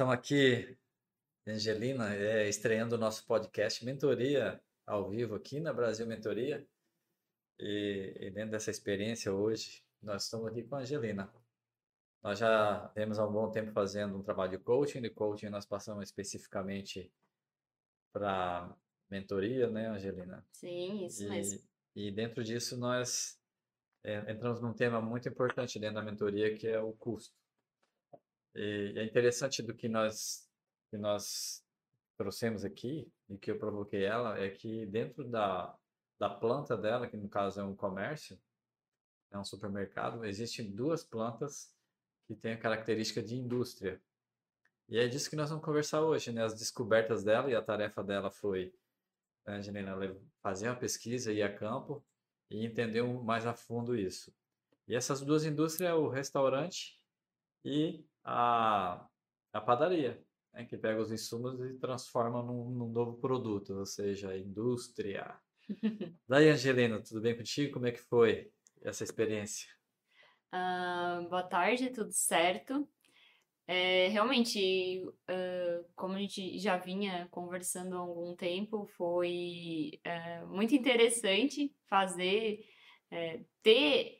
Estamos aqui, Angelina, é, estreando o nosso podcast Mentoria ao vivo aqui na Brasil Mentoria. E, e, dentro dessa experiência hoje, nós estamos aqui com a Angelina. Nós já temos há um bom tempo fazendo um trabalho de coaching. De coaching, nós passamos especificamente para mentoria, né, Angelina? Sim, isso e, mesmo. E dentro disso, nós é, entramos num tema muito importante dentro da mentoria, que é o custo. E é interessante do que nós, que nós trouxemos aqui, e que eu provoquei ela, é que dentro da, da planta dela, que no caso é um comércio, é um supermercado, existem duas plantas que têm a característica de indústria. E é disso que nós vamos conversar hoje, né? As descobertas dela e a tarefa dela foi, né, Janina, fazer uma pesquisa, ir a campo e entender mais a fundo isso. E essas duas indústrias é o restaurante e a, a padaria, né, que pega os insumos e transforma num, num novo produto, ou seja, a indústria. Daí, Angelina, tudo bem contigo? Como é que foi essa experiência? Uh, boa tarde, tudo certo. É, realmente, uh, como a gente já vinha conversando há algum tempo, foi uh, muito interessante fazer, é, ter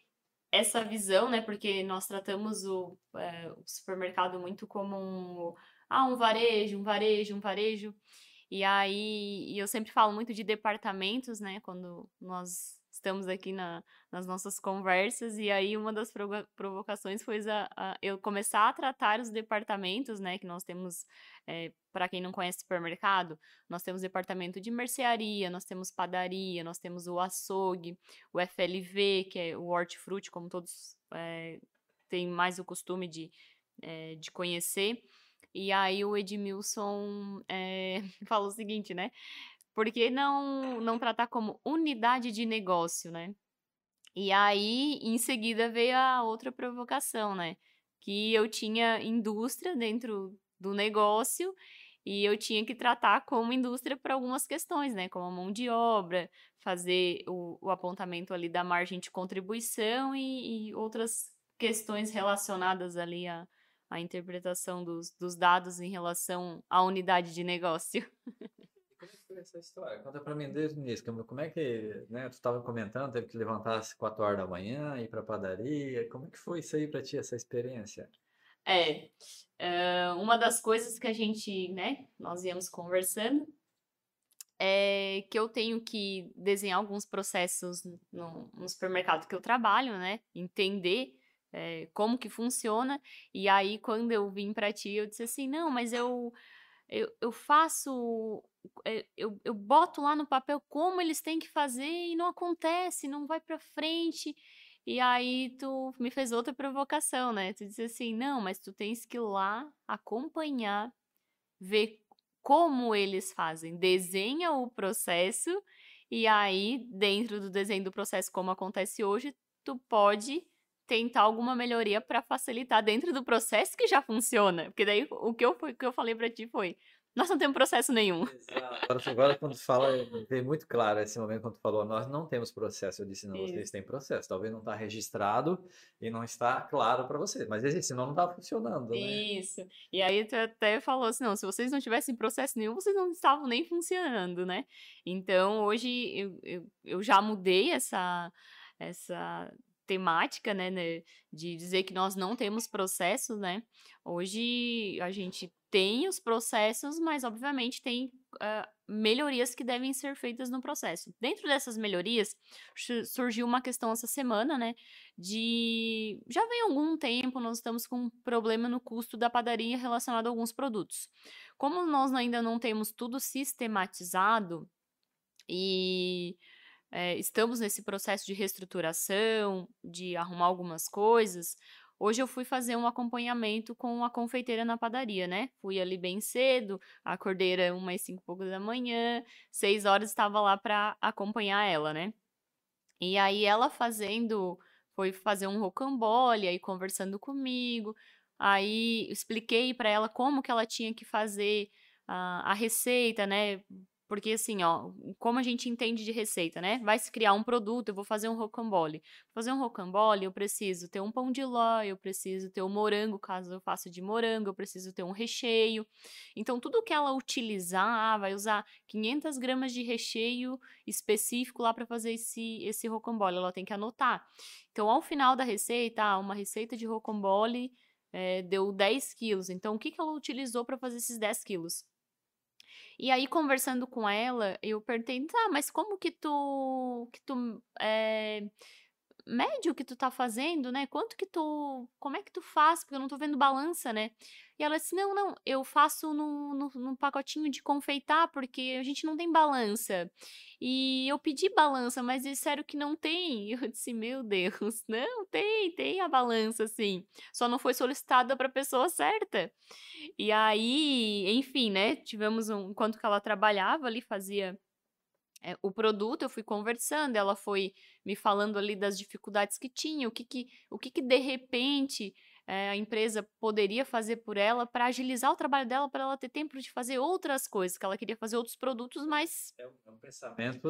essa visão, né? Porque nós tratamos o, é, o supermercado muito como um, ah, um varejo, um varejo, um varejo. E aí, e eu sempre falo muito de departamentos, né? Quando nós estamos aqui na, nas nossas conversas, e aí uma das provocações foi a, a, eu começar a tratar os departamentos, né? Que nós temos é, para quem não conhece supermercado, nós temos departamento de mercearia, nós temos padaria, nós temos o açougue, o FLV, que é o hortifruti, como todos é, têm mais o costume de, é, de conhecer. E aí o Edmilson é, fala o seguinte, né? Por que não, não tratar como unidade de negócio, né? E aí, em seguida, veio a outra provocação, né? Que eu tinha indústria dentro do negócio e eu tinha que tratar como indústria para algumas questões, né? Como a mão de obra, fazer o, o apontamento ali da margem de contribuição e, e outras questões relacionadas ali à, à interpretação dos, dos dados em relação à unidade de negócio. Como é foi essa história? Conta para mim desde o início. Como é que, né, tu estava comentando, teve que levantar às 4 horas da manhã, ir para a padaria. Como é que foi isso aí para ti, essa experiência? É, uh, uma das coisas que a gente, né, nós íamos conversando, é que eu tenho que desenhar alguns processos no, no supermercado que eu trabalho, né, entender é, como que funciona, e aí quando eu vim para ti, eu disse assim, não, mas eu, eu, eu faço eu, eu boto lá no papel como eles têm que fazer e não acontece, não vai para frente. E aí tu me fez outra provocação, né? Tu disse assim: "Não, mas tu tens que ir lá acompanhar, ver como eles fazem, desenha o processo e aí dentro do desenho do processo como acontece hoje, tu pode tentar alguma melhoria para facilitar dentro do processo que já funciona. Porque daí o que eu, o que eu falei para ti foi: nós não temos processo nenhum. Exato. Agora, agora quando fala, veio muito claro esse momento quando tu falou, nós não temos processo. Eu disse, não, Isso. vocês têm processo. Talvez não está registrado e não está claro para vocês. Mas existe, senão não está funcionando, né? Isso. E aí tu até falou assim, não, se vocês não tivessem processo nenhum, vocês não estavam nem funcionando, né? Então, hoje eu, eu, eu já mudei essa, essa temática, né, né, de dizer que nós não temos processo, né? Hoje a gente tem os processos, mas obviamente tem uh, melhorias que devem ser feitas no processo. Dentro dessas melhorias, surgiu uma questão essa semana, né? De. Já vem algum tempo, nós estamos com um problema no custo da padaria relacionado a alguns produtos. Como nós ainda não temos tudo sistematizado, E é, estamos nesse processo de reestruturação, de arrumar algumas coisas. Hoje eu fui fazer um acompanhamento com a confeiteira na padaria, né? Fui ali bem cedo, acordei era umas cinco e pouco da manhã, seis horas estava lá para acompanhar ela, né? E aí ela fazendo, foi fazer um rocambole, aí conversando comigo, aí expliquei para ela como que ela tinha que fazer a, a receita, né? Porque assim, ó, como a gente entende de receita, né? Vai se criar um produto, eu vou fazer um rocambole. Fazer um rocambole, eu preciso ter um pão de ló, eu preciso ter um morango, caso eu faça de morango, eu preciso ter um recheio. Então, tudo que ela utilizar, ah, vai usar 500 gramas de recheio específico lá para fazer esse, esse rocambole, ela tem que anotar. Então, ao final da receita, ah, uma receita de rocambole é, deu 10 quilos. Então, o que, que ela utilizou para fazer esses 10 quilos? E aí, conversando com ela, eu perguntei, tá, mas como que tu, que tu é, mede o que tu tá fazendo, né? Quanto que tu, como é que tu faz? Porque eu não tô vendo balança, né? E ela disse, não, não, eu faço no, no, no pacotinho de confeitar, porque a gente não tem balança. E eu pedi balança, mas disseram que não tem. Eu disse, meu Deus, não, tem, tem a balança, sim. Só não foi solicitada para a pessoa certa. E aí, enfim, né? Tivemos um. Enquanto que ela trabalhava ali, fazia é, o produto, eu fui conversando, ela foi me falando ali das dificuldades que tinha, o que que, o que, que de repente é, a empresa poderia fazer por ela para agilizar o trabalho dela, para ela ter tempo de fazer outras coisas, que ela queria fazer outros produtos, mas. É um, é um pensamento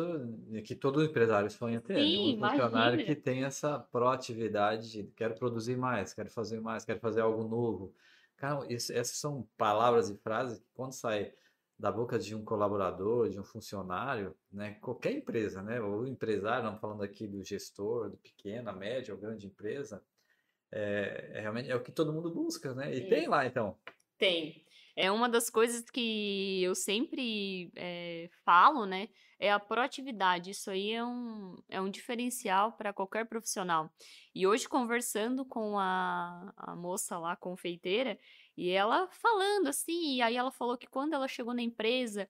que todo empresário sonha ter. Né? Sim, um funcionário imagina. que tem essa proatividade de quero produzir mais, quero fazer mais, quero fazer algo novo. Cara, isso, essas são palavras e frases que quando saem da boca de um colaborador, de um funcionário, né? Qualquer empresa, né? Ou empresário, não falando aqui do gestor, do pequena, média ou grande empresa, é, é, realmente é o que todo mundo busca, né? E tem lá, então. Tem. É uma das coisas que eu sempre é, falo, né? É a proatividade. Isso aí é um, é um diferencial para qualquer profissional. E hoje, conversando com a, a moça lá, confeiteira, e ela falando assim, e aí ela falou que quando ela chegou na empresa,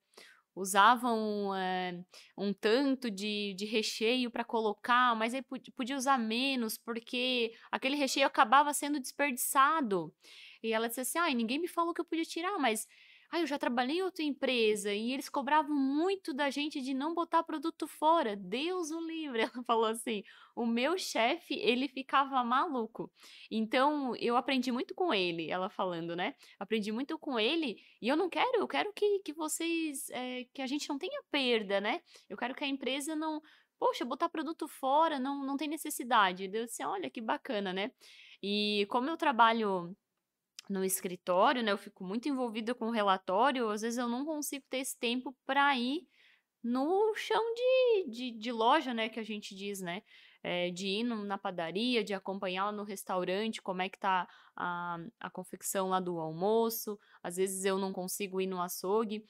usavam é, um tanto de, de recheio para colocar, mas aí podia usar menos, porque aquele recheio acabava sendo desperdiçado. E ela disse assim: ai, ninguém me falou que eu podia tirar, mas ah, eu já trabalhei em outra empresa e eles cobravam muito da gente de não botar produto fora. Deus o livre, ela falou assim. O meu chefe, ele ficava maluco. Então, eu aprendi muito com ele, ela falando, né? Aprendi muito com ele e eu não quero, eu quero que, que vocês, é, que a gente não tenha perda, né? Eu quero que a empresa não, poxa, botar produto fora, não, não tem necessidade. Deus disse, olha que bacana, né? E como eu trabalho no escritório, né? Eu fico muito envolvida com o relatório, às vezes eu não consigo ter esse tempo para ir no chão de, de, de, loja, né? Que a gente diz, né? É, de ir no, na padaria, de acompanhar lá no restaurante como é que tá a, a confecção lá do almoço. Às vezes eu não consigo ir no açougue.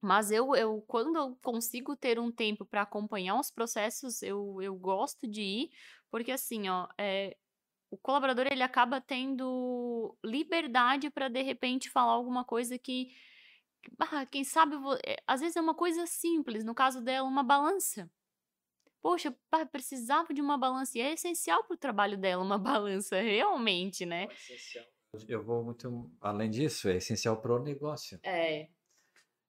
Mas eu, eu quando eu consigo ter um tempo para acompanhar os processos, eu, eu gosto de ir, porque assim, ó, é, o colaborador ele acaba tendo liberdade para de repente falar alguma coisa que, ah, quem sabe, eh, às vezes é uma coisa simples, no caso dela, uma balança. Poxa, precisava de uma balança e é essencial para o trabalho dela uma balança, realmente, né? É essencial. Eu vou muito além disso, é essencial para o negócio. É.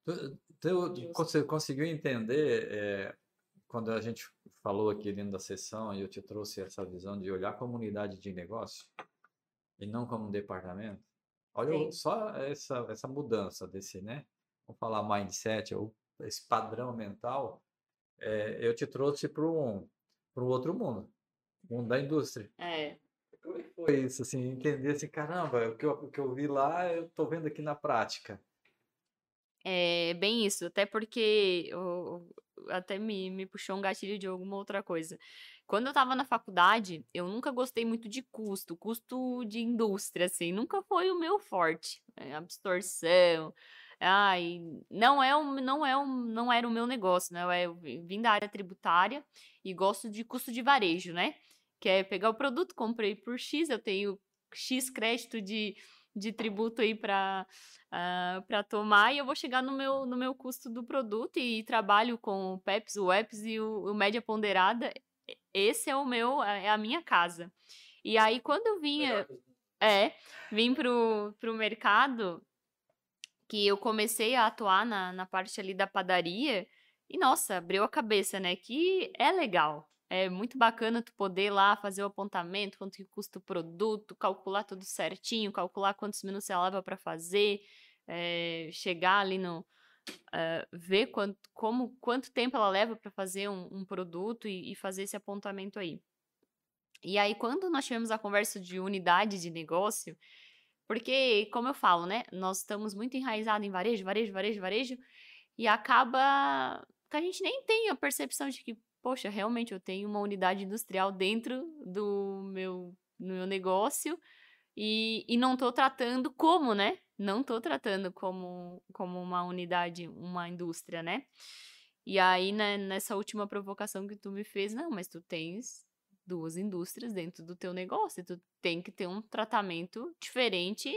Tu, tu, você conseguiu entender é, quando a gente falou aqui dentro da sessão e eu te trouxe essa visão de olhar como unidade de negócio e não como um departamento, olha Sim. só essa, essa mudança desse, né? Vamos falar mindset, ou esse padrão mental, é, eu te trouxe para um, um outro mundo, mundo da indústria. É. Como é que foi isso, assim, entender assim, caramba, o que eu, o que eu vi lá, eu estou vendo aqui na prática. É bem isso, até porque o, até me, me puxou um gatilho de alguma outra coisa. Quando eu tava na faculdade, eu nunca gostei muito de custo, custo de indústria, assim, nunca foi o meu forte. Né, absorção. Ai, não é um, não é um, não era o meu negócio, né? Eu vim da área tributária e gosto de custo de varejo, né? Que é pegar o produto, comprei por X, eu tenho X crédito de de tributo aí para uh, para tomar e eu vou chegar no meu, no meu custo do produto e trabalho com o PEPs, o EPS e o, o média ponderada. Esse é o meu, é a minha casa. E aí, quando eu vinha, é, vim pro, pro mercado, que eu comecei a atuar na, na parte ali da padaria, e nossa, abriu a cabeça, né? Que é legal. É muito bacana tu poder lá fazer o apontamento, quanto que custa o produto, calcular tudo certinho, calcular quantos minutos você leva para fazer, é, chegar ali no. Uh, ver quanto, como, quanto tempo ela leva para fazer um, um produto e, e, fazer esse apontamento aí. E aí, quando nós tivemos a conversa de unidade de negócio, porque, como eu falo, né, nós estamos muito enraizados em varejo, varejo, varejo, varejo, e acaba que a gente nem tem a percepção de que, poxa, realmente eu tenho uma unidade industrial dentro do meu, do meu negócio e, e não estou tratando como, né? Não estou tratando como, como uma unidade, uma indústria, né? E aí, né, nessa última provocação que tu me fez, não, mas tu tens duas indústrias dentro do teu negócio, tu tem que ter um tratamento diferente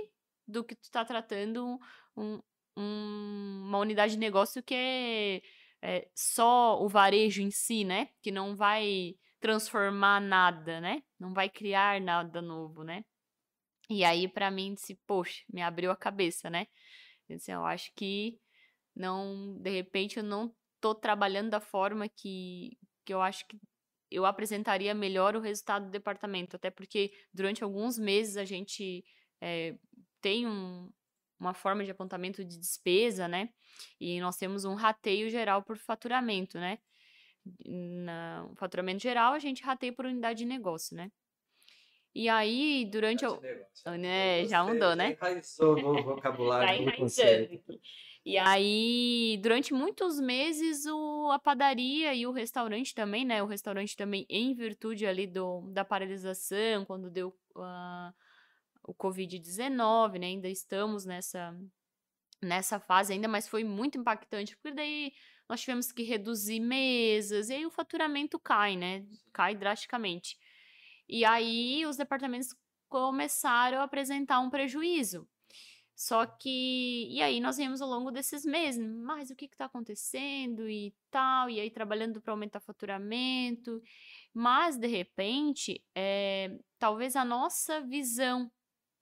do que tu está tratando um, um, uma unidade de negócio que é é, só o varejo em si, né? Que não vai transformar nada, né? Não vai criar nada novo, né? E aí, para mim, disse, poxa, me abriu a cabeça, né? Eu, disse, eu acho que não, de repente, eu não tô trabalhando da forma que, que eu acho que eu apresentaria melhor o resultado do departamento. Até porque durante alguns meses a gente é, tem um, uma forma de apontamento de despesa, né? E nós temos um rateio geral por faturamento, né? No faturamento geral, a gente rateia por unidade de negócio, né? E aí, durante o. Né, já mudou, né? Enraizou no vocabulário do conceito. E aí, durante muitos meses, o, a padaria e o restaurante também, né? O restaurante também, em virtude ali do, da paralisação, quando deu uh, o Covid-19, né? Ainda estamos nessa, nessa fase ainda, mas foi muito impactante, porque daí nós tivemos que reduzir mesas, e aí o faturamento cai, né? Cai drasticamente. E aí os departamentos começaram a apresentar um prejuízo. Só que, e aí nós vimos ao longo desses meses, mas o que está acontecendo e tal, e aí trabalhando para aumentar faturamento, mas de repente, é, talvez a nossa visão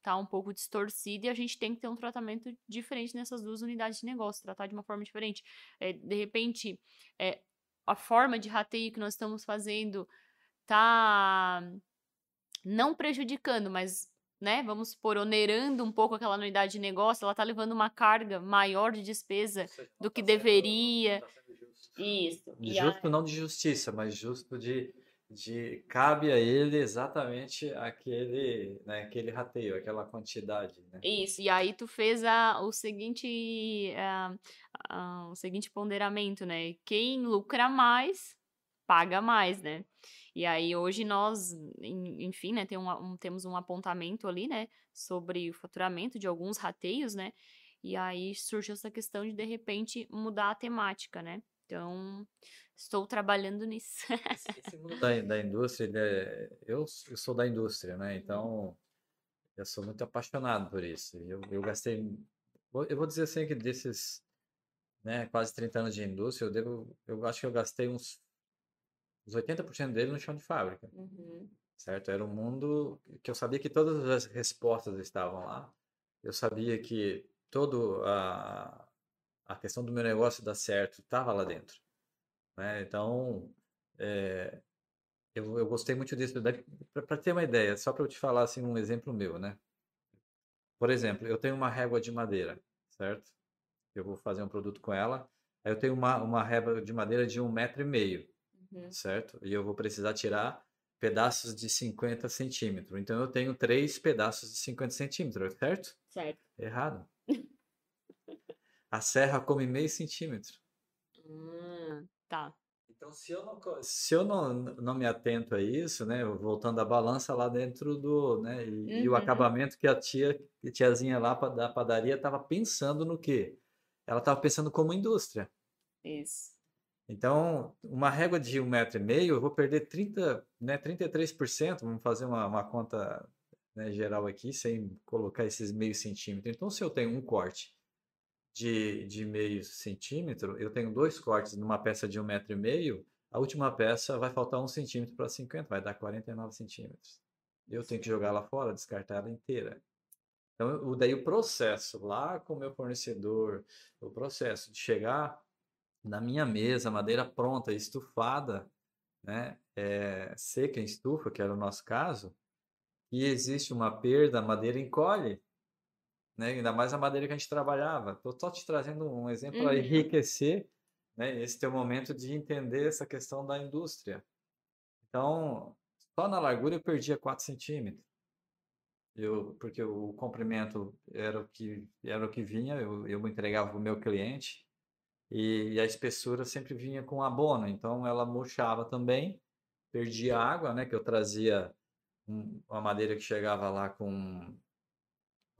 tá um pouco distorcida e a gente tem que ter um tratamento diferente nessas duas unidades de negócio, tratar de uma forma diferente. É, de repente, é, a forma de rateio que nós estamos fazendo tá não prejudicando, mas né, vamos supor, onerando um pouco aquela unidade de negócio, ela tá levando uma carga maior de despesa do que tá deveria. Sendo, Isso. Justo a... não de justiça, mas justo de de cabe a ele exatamente aquele, né, aquele rateio, aquela quantidade, né? Isso, e aí tu fez a, o seguinte a, a, o seguinte ponderamento, né? Quem lucra mais, paga mais, né? E aí hoje nós, enfim, né, tem um, um, temos um apontamento ali, né, sobre o faturamento de alguns rateios, né? E aí surge essa questão de de repente mudar a temática, né? Então, estou trabalhando nisso. Esse mundo da, da indústria, né, eu, eu sou da indústria, né? Uhum. Então, eu sou muito apaixonado por isso. Eu, eu gastei, eu vou dizer assim que desses né, quase 30 anos de indústria, eu devo, eu acho que eu gastei uns, uns 80% dele no chão de fábrica. Uhum. Certo? Era um mundo que eu sabia que todas as respostas estavam lá. Eu sabia que todo a a questão do meu negócio dar certo estava lá dentro. Né? Então, é, eu, eu gostei muito disso. Para ter uma ideia, só para eu te falar assim, um exemplo meu, né? Por exemplo, eu tenho uma régua de madeira, certo? Eu vou fazer um produto com ela. Aí eu tenho uma, uma régua de madeira de um metro e meio, uhum. certo? E eu vou precisar tirar pedaços de 50 centímetros. Então eu tenho três pedaços de 50 centímetros, certo? Certo. Errado. A serra come meio centímetro. Hum, tá. Então, se eu, não, se eu não, não me atento a isso, né, voltando à balança lá dentro do, né, e, uhum. e o uhum. acabamento que a tia, a tiazinha lá da padaria estava pensando no quê? Ela estava pensando como indústria. Isso. Então, uma régua de um metro e meio, eu vou perder 30, né, 33%, vamos fazer uma, uma conta né, geral aqui, sem colocar esses meio centímetro. Então, se eu tenho um corte de, de meio centímetro, eu tenho dois cortes numa peça de um metro e meio, a última peça vai faltar um centímetro para 50, vai dar 49 centímetros. Eu tenho que jogar ela fora, descartar ela inteira. Então, daí o processo lá com o meu fornecedor, o processo de chegar na minha mesa, madeira pronta, estufada, né, é, seca em estufa, que era o nosso caso, e existe uma perda, a madeira encolhe, né, ainda mais a madeira que a gente trabalhava. Estou só te trazendo um exemplo para uhum. enriquecer né, esse teu momento de entender essa questão da indústria. Então, só na largura eu perdia 4 centímetros. Eu, porque o comprimento era o que, era o que vinha, eu, eu entregava para o meu cliente, e, e, a espessura sempre vinha com abono, então ela murchava também, perdia água, né, que eu trazia um, uma madeira que chegava lá com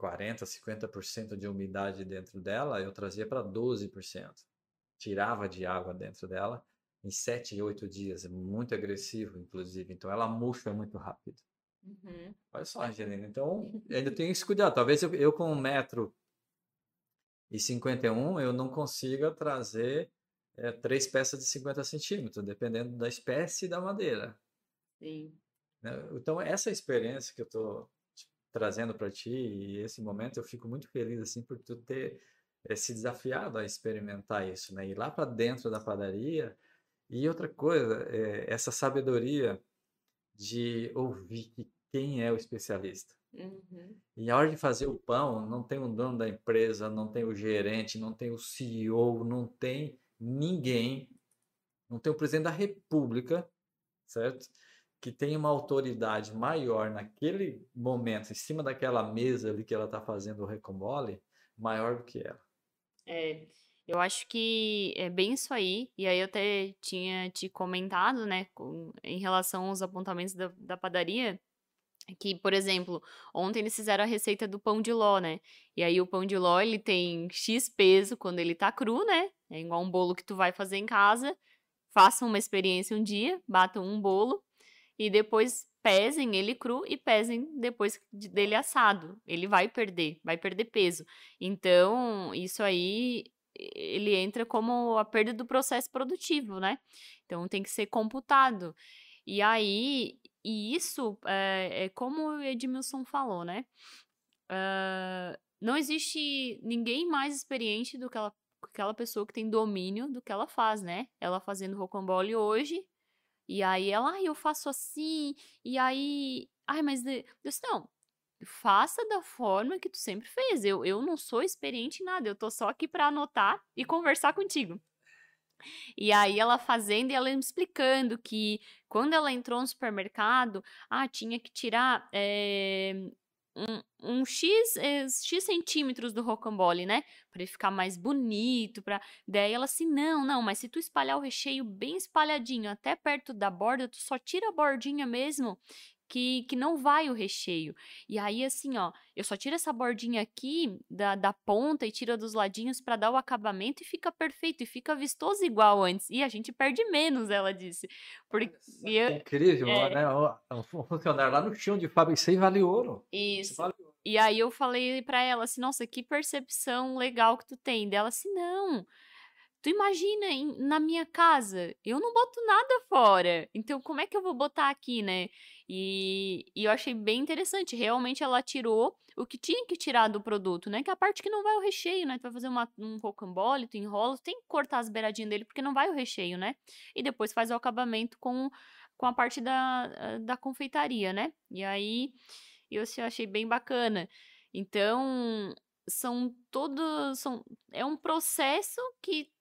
40, 50% de umidade dentro dela, eu trazia para 12%. Tirava de água dentro dela em 7, 8 dias, é muito agressivo, inclusive, então ela murcha muito rápido. Uhum. Olha só, Angelina, então ainda tenho esse cuidado. Talvez eu, eu com um metro e 51 eu não consiga trazer é, três peças de 50 centímetros, dependendo da espécie e da madeira. Sim. Né? Então, essa experiência que eu estou trazendo para ti e esse momento, eu fico muito feliz assim por tu ter é, se desafiado a experimentar isso, né? Ir lá para dentro da padaria. E outra coisa, é, essa sabedoria de ouvir quem é o especialista. Uhum. E a hora de fazer o pão, não tem o dono da empresa, não tem o gerente, não tem o CEO, não tem ninguém, não tem o presidente da república, certo? Que tem uma autoridade maior naquele momento, em cima daquela mesa ali que ela está fazendo o recombole, maior do que ela. É, eu acho que é bem isso aí. E aí eu até tinha te comentado, né, com, em relação aos apontamentos da, da padaria que, por exemplo, ontem eles fizeram a receita do pão de ló, né? E aí o pão de ló, ele tem X peso quando ele tá cru, né? É igual um bolo que tu vai fazer em casa. Façam uma experiência um dia, batam um bolo e depois pesem ele cru e pesem depois dele assado. Ele vai perder, vai perder peso. Então, isso aí ele entra como a perda do processo produtivo, né? Então tem que ser computado. E aí, e isso é, é como o Edmilson falou, né? Uh, não existe ninguém mais experiente do que ela, aquela pessoa que tem domínio do que ela faz, né? Ela fazendo rocambole hoje, e aí ela, ai, eu faço assim, e aí, ai, mas não, faça da forma que tu sempre fez. Eu, eu não sou experiente em nada, eu tô só aqui para anotar e conversar contigo. E aí ela fazendo e ela me explicando que quando ela entrou no supermercado, ah, tinha que tirar é, um, um X, é, X centímetros do rocambole, né? Para ele ficar mais bonito, para Daí ela assim, não, não, mas se tu espalhar o recheio bem espalhadinho até perto da borda, tu só tira a bordinha mesmo que, que não vai o recheio. E aí, assim, ó, eu só tiro essa bordinha aqui da, da ponta e tiro dos ladinhos para dar o acabamento e fica perfeito, e fica vistoso igual antes. E a gente perde menos, ela disse. Porque eu, é incrível, é, né? Um funcionário lá no chão de fábrica, isso aí vale ouro. Isso. Vale ouro. E aí eu falei para ela assim, nossa, que percepção legal que tu tem. Dela assim, não. Tu imagina em, na minha casa, eu não boto nada fora. Então, como é que eu vou botar aqui, né? E, e, eu achei bem interessante. Realmente ela tirou o que tinha que tirar do produto, né? Que é a parte que não vai o recheio, né? Tu vai fazer uma, um rocambole, tu enrola, tu tem que cortar as beiradinhas dele porque não vai o recheio, né? E depois faz o acabamento com, com a parte da, da confeitaria, né? E aí eu, assim, achei bem bacana. Então, são todos. São, é um processo que.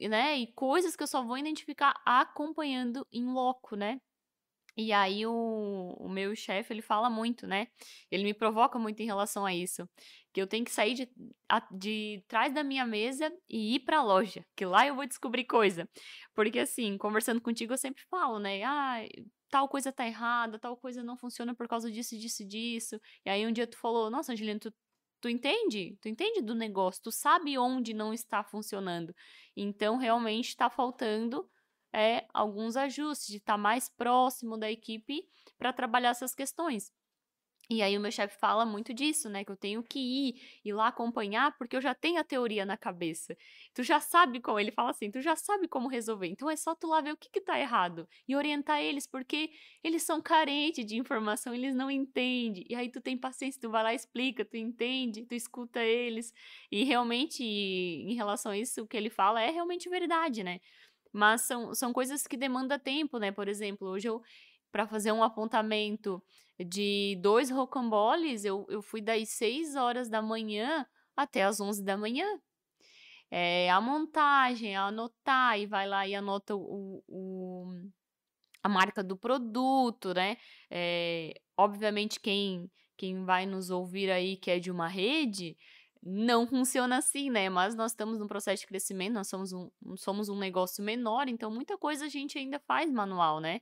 Né, e coisas que eu só vou identificar acompanhando em loco, né? E aí o, o meu chefe, ele fala muito, né? Ele me provoca muito em relação a isso. Que eu tenho que sair de, a, de trás da minha mesa e ir pra loja. Que lá eu vou descobrir coisa. Porque assim, conversando contigo, eu sempre falo, né? Ah, tal coisa tá errada, tal coisa não funciona por causa disso, disso, disso. E aí um dia tu falou, nossa, Angelina, tu, tu entende? Tu entende do negócio, tu sabe onde não está funcionando. Então, realmente está faltando é, alguns ajustes, de estar tá mais próximo da equipe para trabalhar essas questões. E aí o meu chefe fala muito disso, né? Que eu tenho que ir, ir lá acompanhar, porque eu já tenho a teoria na cabeça. Tu já sabe como, ele fala assim, tu já sabe como resolver. Então é só tu lá ver o que que tá errado e orientar eles, porque eles são carentes de informação, eles não entendem. E aí tu tem paciência, tu vai lá explica, tu entende, tu escuta eles. E realmente, em relação a isso, o que ele fala é realmente verdade, né? Mas são, são coisas que demandam tempo, né? Por exemplo, hoje eu, para fazer um apontamento de dois rocamboles, eu, eu fui das 6 horas da manhã até as 11 da manhã. É, a montagem, a anotar, e vai lá e anota o, o a marca do produto, né? É, obviamente, quem, quem vai nos ouvir aí que é de uma rede, não funciona assim, né? Mas nós estamos num processo de crescimento, nós somos um, somos um negócio menor, então muita coisa a gente ainda faz manual, né?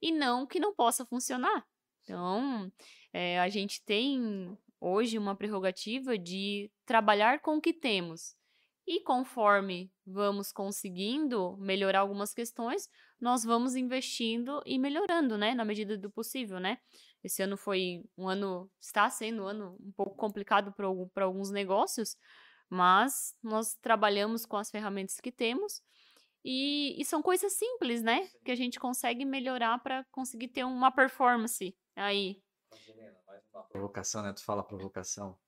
E não que não possa funcionar. Então, é, a gente tem hoje uma prerrogativa de trabalhar com o que temos. E conforme vamos conseguindo melhorar algumas questões, nós vamos investindo e melhorando, né? Na medida do possível, né? Esse ano foi um ano, está sendo um ano um pouco complicado para alguns negócios, mas nós trabalhamos com as ferramentas que temos e, e são coisas simples, né? Que a gente consegue melhorar para conseguir ter uma performance Aí. Provocação, né? Tu fala provocação.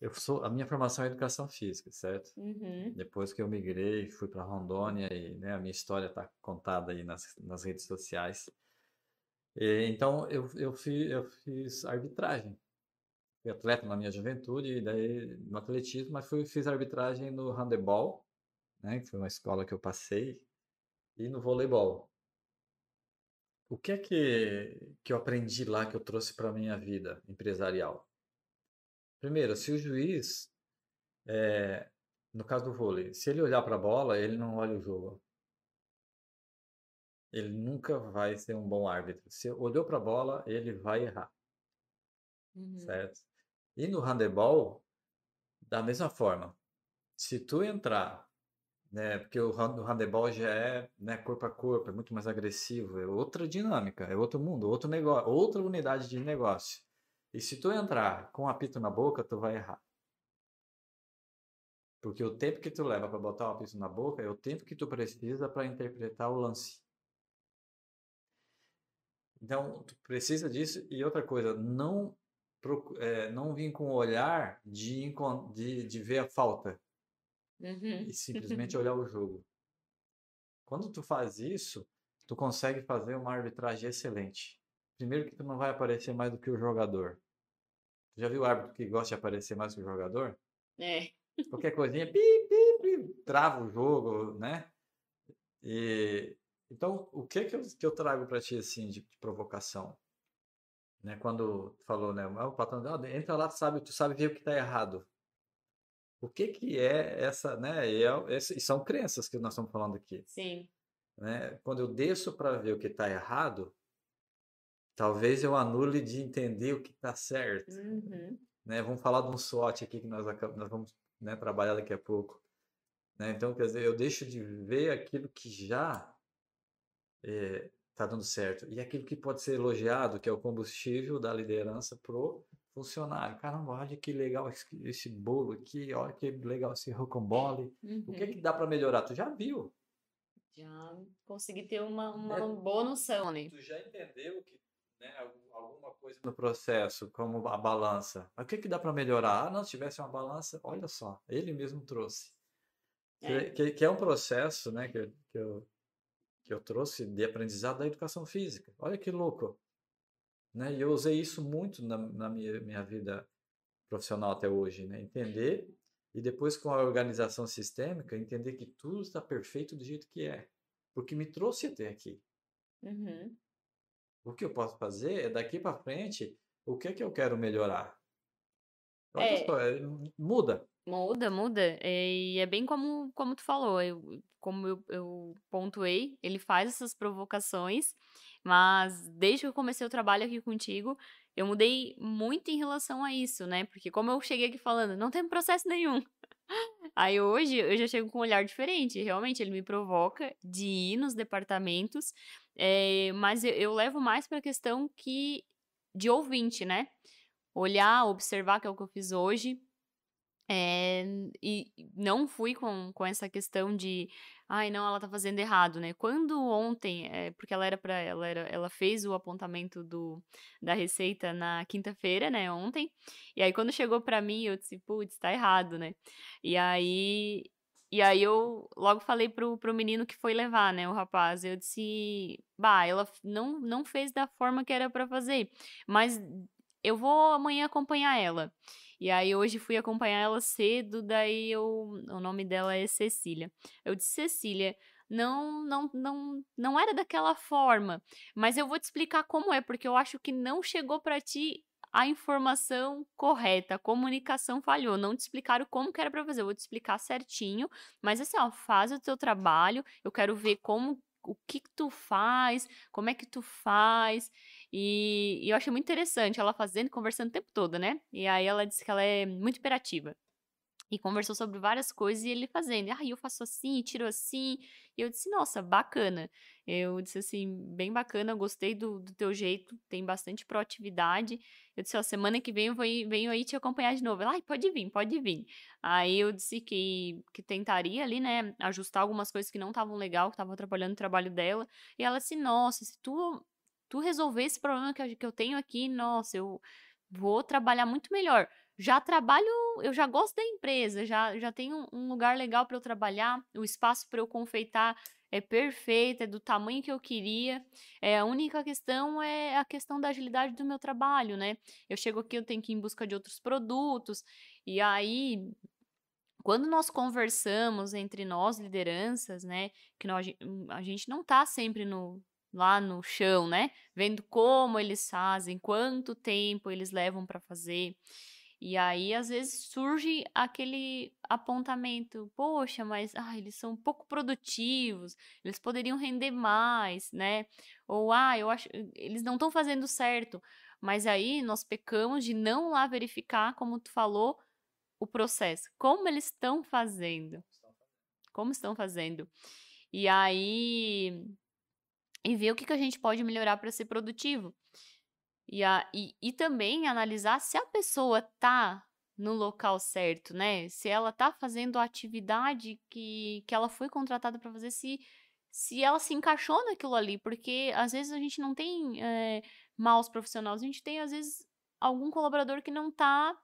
Eu sou, a minha formação é educação física, certo? Uhum. Depois que eu migrei, fui para Rondônia e né, a minha história está contada aí nas, nas redes sociais. E, então eu, eu, fiz, eu fiz arbitragem. Fui atleta na minha juventude, e daí no atletismo, mas fui, fiz arbitragem no handebol, né, que foi uma escola que eu passei, e no voleibol. O que é que, que eu aprendi lá que eu trouxe para a minha vida empresarial? Primeiro, se o juiz, é, no caso do vôlei, se ele olhar para a bola, ele não olha o jogo. Ele nunca vai ser um bom árbitro. Se olhou para a bola, ele vai errar. Uhum. Certo? E no handebol, da mesma forma. Se tu entrar né? Porque o handebol já é né, corpo a corpo, é muito mais agressivo, é outra dinâmica, é outro mundo, outro negócio, outra unidade de negócio. E se tu entrar com um apito na boca, tu vai errar. Porque o tempo que tu leva para botar o apito na boca é o tempo que tu precisa para interpretar o lance. Então, tu precisa disso. E outra coisa, não, é, não vir com o olhar de, de, de ver a falta. Uhum. e simplesmente olhar o jogo. Quando tu faz isso, tu consegue fazer uma arbitragem excelente. Primeiro que tu não vai aparecer mais do que o jogador. Tu já viu o árbitro que gosta de aparecer mais do que o jogador? É. Qualquer coisinha, pi, pi, pi, trava o jogo, né? E então, o que que eu, que eu trago para ti assim de, de, provocação? Né, quando falou, né, o patrão, ah, entra lá, tu sabe, tu sabe ver o que está errado o que que é essa, né? E, é, e são crenças que nós estamos falando aqui. Sim. Né? Quando eu desço para ver o que está errado, talvez eu anule de entender o que está certo. Uhum. Né? Vamos falar de um SWOT aqui que nós, nós vamos né, trabalhar daqui a pouco. Né? Então, quer dizer, eu deixo de ver aquilo que já está eh, é, dando certo. E aquilo que pode ser elogiado, que é o combustível da liderança pro funcionário. Caramba, olha que legal esse, esse bolo aqui, olha que legal esse rocambole. Uhum. O que, que dá para melhorar? Tu já viu? Já consegui ter uma, uma é, boa noção, né? Tu já entendeu que né, alguma coisa no processo, como a balança. O que, que dá para melhorar? Ah, não, se tivesse uma balança, olha só, ele mesmo trouxe. É. Que, que, é um processo né, que, que, eu, que eu trouxe de aprendizado da educação física. Olha que louco. Né? E eu usei isso muito na, na minha, minha vida profissional até hoje, né? Entender e depois com a organização sistêmica, entender que tudo está perfeito do jeito que é. Porque me trouxe até aqui. Uhum. O que eu posso fazer é daqui para frente, o que é que eu quero melhorar? É, só, é, muda. Muda, muda. É, e é bem como, como tu falou, eu, como eu, eu pontuei, ele faz essas provocações mas desde que eu comecei o trabalho aqui contigo, eu mudei muito em relação a isso, né? Porque como eu cheguei aqui falando, não tem processo nenhum. Aí hoje eu já chego com um olhar diferente. Realmente ele me provoca de ir nos departamentos, é, mas eu, eu levo mais para a questão que de ouvinte, né? olhar, observar, que é o que eu fiz hoje. É, e não fui com, com essa questão de, ai, não, ela tá fazendo errado, né? Quando ontem, é, porque ela era para ela era, ela fez o apontamento do, da receita na quinta-feira, né, ontem. E aí quando chegou para mim, eu disse, putz, tá errado, né? E aí e aí eu logo falei pro, pro menino que foi levar, né, o rapaz. Eu disse, bah, ela não, não fez da forma que era para fazer, mas eu vou amanhã acompanhar ela. E aí hoje fui acompanhar ela cedo, daí eu, o nome dela é Cecília. Eu disse, Cecília, não, não, não, não era daquela forma, mas eu vou te explicar como é, porque eu acho que não chegou para ti a informação correta, a comunicação falhou, não te explicaram como que era para fazer, eu vou te explicar certinho, mas assim, ó, faz o teu trabalho, eu quero ver como o que, que tu faz, como é que tu faz, e, e eu achei muito interessante ela fazendo, conversando o tempo todo, né? E aí ela disse que ela é muito imperativa. E conversou sobre várias coisas e ele fazendo. Ah, eu faço assim, tiro assim. E eu disse, nossa, bacana. Eu disse assim, bem bacana, gostei do, do teu jeito, tem bastante proatividade. Eu disse, ó, semana que vem eu vou, venho aí te acompanhar de novo. Ela, ai, pode vir, pode vir. Aí eu disse que, que tentaria ali, né, ajustar algumas coisas que não estavam legal, que estavam atrapalhando o trabalho dela. E ela disse, nossa, se tu, tu resolver esse problema que eu, tenho aqui, nossa, eu vou trabalhar muito melhor já trabalho, eu já gosto da empresa, já, já tenho um lugar legal para eu trabalhar, o espaço para eu confeitar é perfeito, é do tamanho que eu queria. É, a única questão é a questão da agilidade do meu trabalho, né? Eu chego aqui, eu tenho que ir em busca de outros produtos, e aí quando nós conversamos entre nós lideranças, né, que nós, a gente não tá sempre no lá no chão, né, vendo como eles fazem, quanto tempo eles levam para fazer. E aí, às vezes, surge aquele apontamento, poxa, mas ah, eles são pouco produtivos, eles poderiam render mais, né? Ou, ah, eu acho, eles não estão fazendo certo. Mas aí nós pecamos de não lá verificar, como tu falou, o processo. Como eles estão fazendo. Como estão fazendo. E aí. E ver o que, que a gente pode melhorar para ser produtivo. E, a, e, e também analisar se a pessoa tá no local certo, né? Se ela tá fazendo a atividade que, que ela foi contratada para fazer, se, se ela se encaixou naquilo ali, porque às vezes a gente não tem é, maus profissionais, a gente tem às vezes algum colaborador que não tá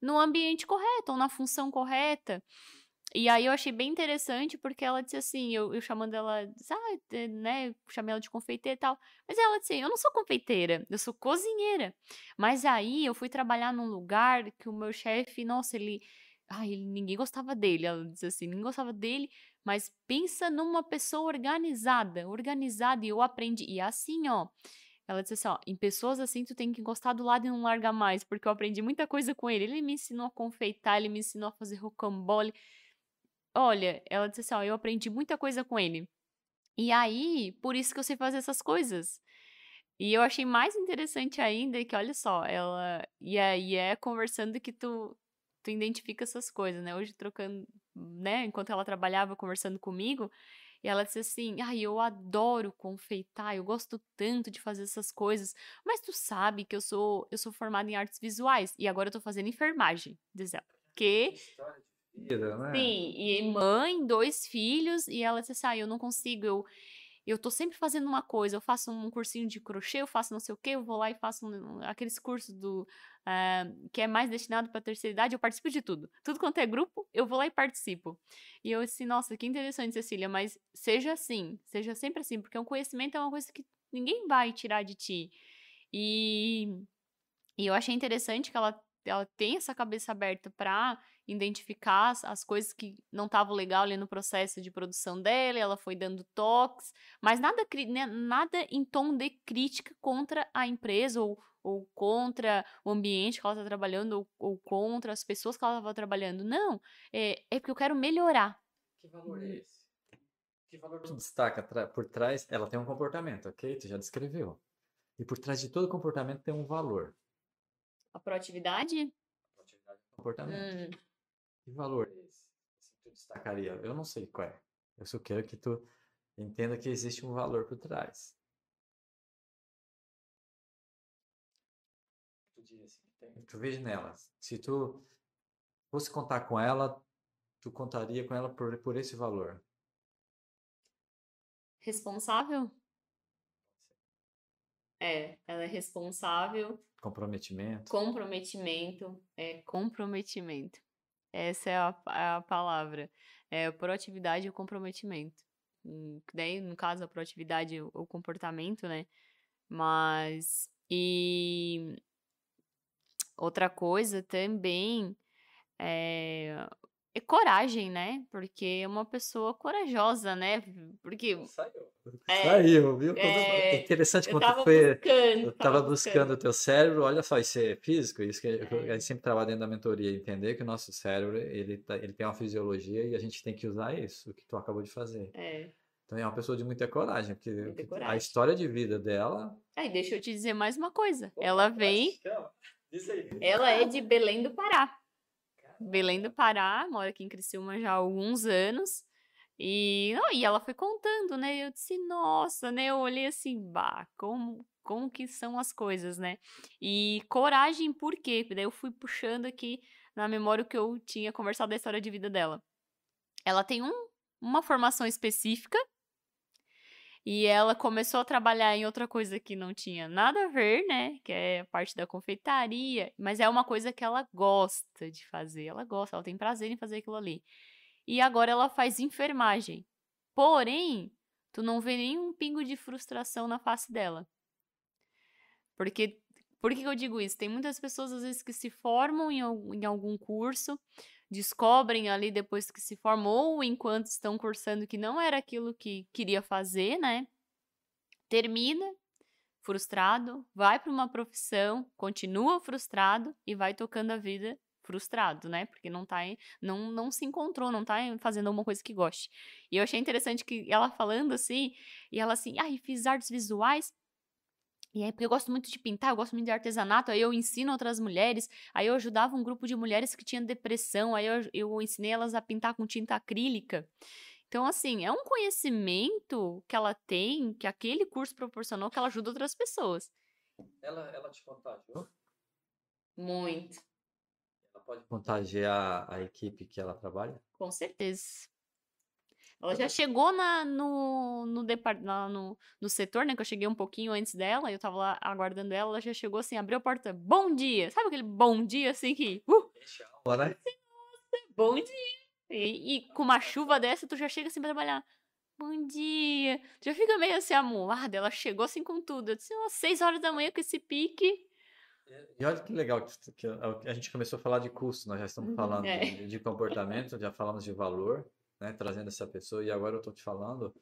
no ambiente correto ou na função correta. E aí eu achei bem interessante porque ela disse assim, eu, eu chamando ela, ah, né, chamei ela de confeiteira e tal. Mas ela disse, eu não sou confeiteira, eu sou cozinheira. Mas aí eu fui trabalhar num lugar que o meu chefe, nossa, ele, ai, ninguém gostava dele. Ela disse assim, ninguém gostava dele, mas pensa numa pessoa organizada, organizada e eu aprendi. E assim, ó, ela disse assim, ó, em pessoas assim tu tem que encostar do lado e não largar mais, porque eu aprendi muita coisa com ele. Ele me ensinou a confeitar, ele me ensinou a fazer rocambole. Olha, ela disse assim: ó, eu aprendi muita coisa com ele. E aí, por isso que eu sei fazer essas coisas. E eu achei mais interessante ainda que, olha só, ela. E aí é conversando que tu, tu identifica essas coisas, né? Hoje trocando, né? Enquanto ela trabalhava conversando comigo, e ela disse assim: Ai, eu adoro confeitar, eu gosto tanto de fazer essas coisas. Mas tu sabe que eu sou, eu sou formada em artes visuais e agora eu tô fazendo enfermagem, diz ela. Que vida, né? Sim, e mãe, dois filhos, e ela disse assim: ah, eu não consigo, eu, eu tô sempre fazendo uma coisa, eu faço um cursinho de crochê, eu faço não sei o quê, eu vou lá e faço um, aqueles cursos do uh, que é mais destinado para terceira idade, eu participo de tudo. Tudo quanto é grupo, eu vou lá e participo. E eu disse, nossa, que interessante, Cecília, mas seja assim, seja sempre assim, porque o conhecimento é uma coisa que ninguém vai tirar de ti. E, e eu achei interessante que ela, ela tem essa cabeça aberta para identificar as, as coisas que não estavam legal ali no processo de produção dela, ela foi dando toques, mas nada, né, nada em tom de crítica contra a empresa ou, ou contra o ambiente que ela está trabalhando ou, ou, contra as pessoas que ela estava trabalhando. Não, é, é porque eu quero melhorar. Que valor é esse? Que valor tu destaca por trás? Ela tem um comportamento, ok? Tu já descreveu. E por trás de todo comportamento tem um valor. A proatividade? A proatividade do comportamento. Hum. Que valor é esse? Assim, tu destacaria? Eu não sei qual é. Eu só quero que tu entenda que existe um valor por trás. Tu diria assim, tem. tu vejo nela. Se tu fosse contar com ela, tu contaria com ela por, por esse valor. Responsável? É, ela é responsável. Comprometimento. Comprometimento. É, comprometimento. Essa é a, a palavra. É proatividade e comprometimento. Hum, daí, no caso, a proatividade, o, o comportamento, né? Mas. E. Outra coisa também é, é coragem, né? Porque é uma pessoa corajosa, né? Porque. Saiu. É, Saiu, viu? É, interessante eu quando tava foi. buscando. Eu estava buscando o teu cérebro, olha só, isso é físico, isso que a gente sempre trabalha dentro da mentoria, entender que o nosso cérebro ele, tá, ele tem uma fisiologia e a gente tem que usar isso, o que tu acabou de fazer. É. Então é uma pessoa de muita coragem, porque Muita a coragem. história de vida dela. Aí, deixa eu te dizer mais uma coisa. Ela vem. Ela é de Belém do Pará. Belém do Pará, mora aqui em Criciúma já há alguns anos. E, não, e ela foi contando, né? Eu disse, nossa, né? Eu olhei assim, bah, como, como que são as coisas, né? E coragem, por quê? Daí eu fui puxando aqui na memória o que eu tinha conversado da história de vida dela. Ela tem um, uma formação específica e ela começou a trabalhar em outra coisa que não tinha nada a ver, né? Que é a parte da confeitaria. Mas é uma coisa que ela gosta de fazer. Ela gosta, ela tem prazer em fazer aquilo ali. E agora ela faz enfermagem. Porém, tu não vê nenhum pingo de frustração na face dela. Porque. Por que eu digo isso? Tem muitas pessoas, às vezes, que se formam em, algum curso, descobrem ali depois que se formam, ou enquanto estão cursando, que não era aquilo que queria fazer, né? Termina frustrado, vai para uma profissão, continua frustrado e vai tocando a vida frustrado, né? Porque não tá, não, não se encontrou, não tá fazendo alguma coisa que goste. E eu achei interessante que ela falando assim, e ela assim, ai, fiz artes visuais, e aí, porque eu gosto muito de pintar, eu gosto muito de artesanato, aí eu ensino outras mulheres, aí eu ajudava um grupo de mulheres que tinham depressão, aí eu, eu ensinei elas a pintar com tinta acrílica. Então, assim, é um conhecimento que ela tem, que aquele curso proporcionou, que ela ajuda outras pessoas. Ela, ela te contagiou? Muito. Ela pode contagiar a equipe que ela trabalha? Com certeza. Ela já chegou na, no, no, depart, na, no, no setor, né? Que eu cheguei um pouquinho antes dela, eu tava lá aguardando ela, ela já chegou assim, abriu a porta, bom dia! Sabe aquele bom dia assim que. Uh! Bora. Bom dia! E, e, com uma chuva dessa, tu já chega assim pra trabalhar. Bom dia! Tu já fica meio assim amuada, ela chegou assim com tudo. Eu disse, umas seis horas da manhã com esse pique. E olha que legal que, que a gente começou a falar de custo, nós já estamos falando É. de, de comportamento, já falamos de valor, né, trazendo essa pessoa, e agora eu estou te falando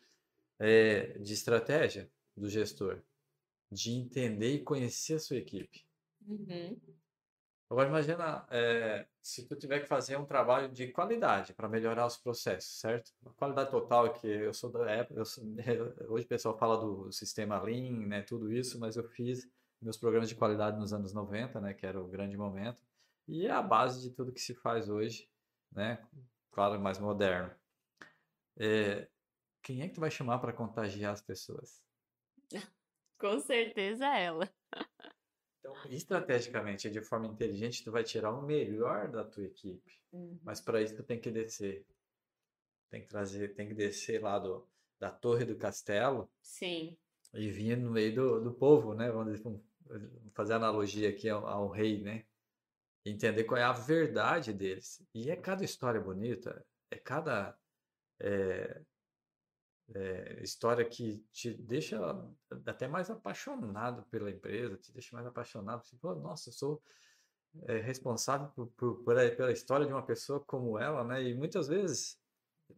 é, de estratégia do gestor, de entender e conhecer a sua equipe. Uhum. Agora imagina é, se tu tiver que fazer um trabalho de qualidade para melhorar os processos, certo? A qualidade total é que eu sou da época, sou- hoje o pessoal fala do sistema Lean, né, tudo isso, mas eu fiz meus programas de qualidade nos anos 90, né, que era o grande momento, e é a base de tudo que se faz hoje, né, claro, mais moderno. É, quem é que tu vai chamar para contagiar as pessoas? Com certeza ela. Então, estrategicamente, de forma inteligente, tu vai tirar o melhor da tua equipe. Uhum. Mas para isso tu tem que descer. Tem que trazer, tem que descer lá do, da torre do castelo Sim. e vir no meio do, do povo, né? Vamos dizer, vamos fazer analogia aqui ao, ao rei, né? Entender qual é a verdade deles. E é cada história bonita, é cada é, é, história que te deixa até mais apaixonado pela empresa, te deixa mais apaixonado. Fala, nossa, eu sou é, responsável por, por- por pela história de uma pessoa como ela, né? E muitas vezes,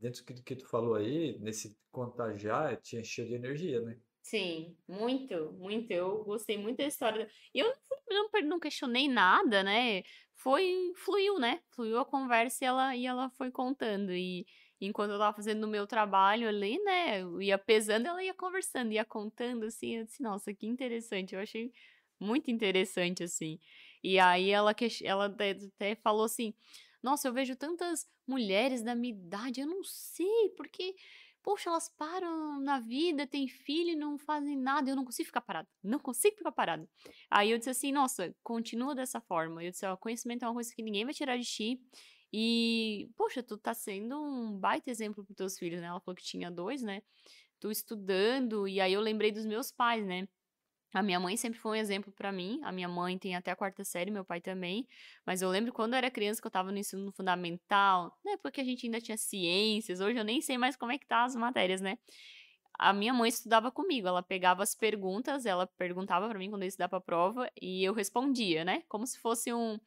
dentro do que, tu falou aí, nesse contagiar, te encher de energia, né? Sim, muito, muito. Eu gostei muito da história. E eu não, não questionei nada, né? Foi, fluiu, né? Fluiu a conversa e ela, e ela foi contando. E enquanto eu tava fazendo o meu trabalho ali, né? Eu ia pesando, ela ia conversando, ia contando, assim. Eu disse, nossa, que interessante. Eu achei muito interessante, assim. E aí ela, ela até falou assim: Nossa, eu vejo tantas mulheres da minha idade, eu não sei, porque poxa, elas param na vida, têm filho não fazem nada. Eu não consigo ficar parado. Não consigo ficar parado. Aí eu disse assim, nossa, continua dessa forma. Eu disse, ó, conhecimento é uma coisa que ninguém vai tirar de ti. E, poxa, tu tá sendo um baita exemplo pros teus filhos, né? Ela falou que tinha dois, né? Tu estudando, e aí eu lembrei dos meus pais, né? A minha mãe sempre foi um exemplo para mim. A minha mãe tem até a quarta série, meu pai também. Mas eu lembro quando eu era criança que eu tava no ensino fundamental, né? Porque a gente ainda tinha ciências. Hoje eu nem sei mais como é que tá as matérias, né? A minha mãe estudava comigo, ela pegava as perguntas, ela perguntava para mim quando eu ia estudar pra prova e eu respondia, né? Como se fosse um,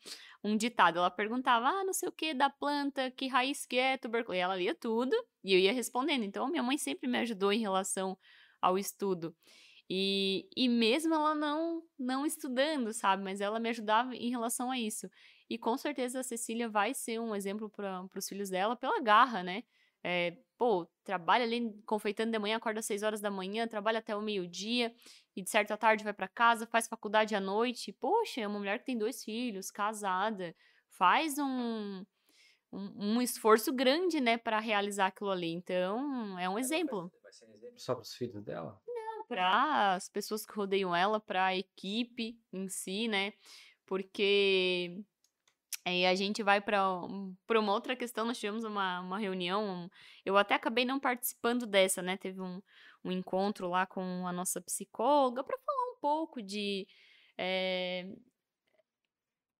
um ditado. Ela perguntava, ah, não sei o que da planta, que raiz que é, tuberculose. E ela lia tudo e eu ia respondendo. Então, minha mãe sempre me ajudou em relação ao estudo. E, e mesmo ela não, não estudando, sabe? Mas ela me ajudava em relação a isso. E com certeza a Cecília vai ser um exemplo para os filhos dela pela garra, né? É, pô, trabalha ali confeitando de manhã, acorda às 6 horas da manhã, trabalha até o meio-dia e de certa tarde vai para casa, faz faculdade à noite. Poxa, é uma mulher que tem dois filhos, casada, faz um, um, um esforço grande, né, para realizar aquilo ali. Então, é um exemplo. Vai ser um exemplo só para os filhos dela? para as pessoas que rodeiam ela, para a equipe em si, né? Porque aí a gente vai para uma outra questão, nós tivemos uma, uma reunião, eu até acabei não participando dessa, né? Teve um, um encontro lá com a nossa psicóloga para falar um pouco de, é,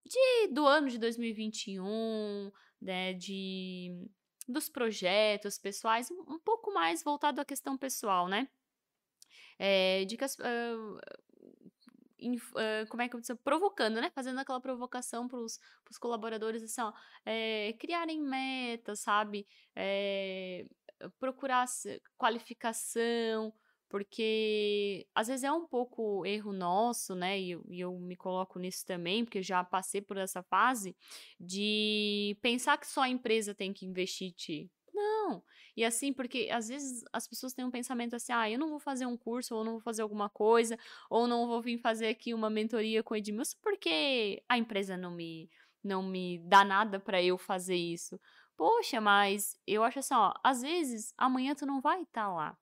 de do ano de 2021, né? De dos projetos pessoais, um pouco mais voltado à questão pessoal, né? É, dicas. Uh, uh, como é que eu disse? Provocando, né? Fazendo aquela provocação para os colaboradores, assim, ó, é, criarem metas, sabe? É, procurar qualificação, porque às vezes é um pouco erro nosso, né? E eu, e eu me coloco nisso também, porque eu já passei por essa fase de pensar que só a empresa tem que investir. Não. E assim, porque às vezes as pessoas têm um pensamento assim: ah, eu não vou fazer um curso, ou não vou fazer alguma coisa, ou não vou vir fazer aqui uma mentoria com o Edmilson, porque a empresa não me, não me dá nada para eu fazer isso. Poxa, mas eu acho assim, ó, às vezes amanhã tu não vai estar tá lá.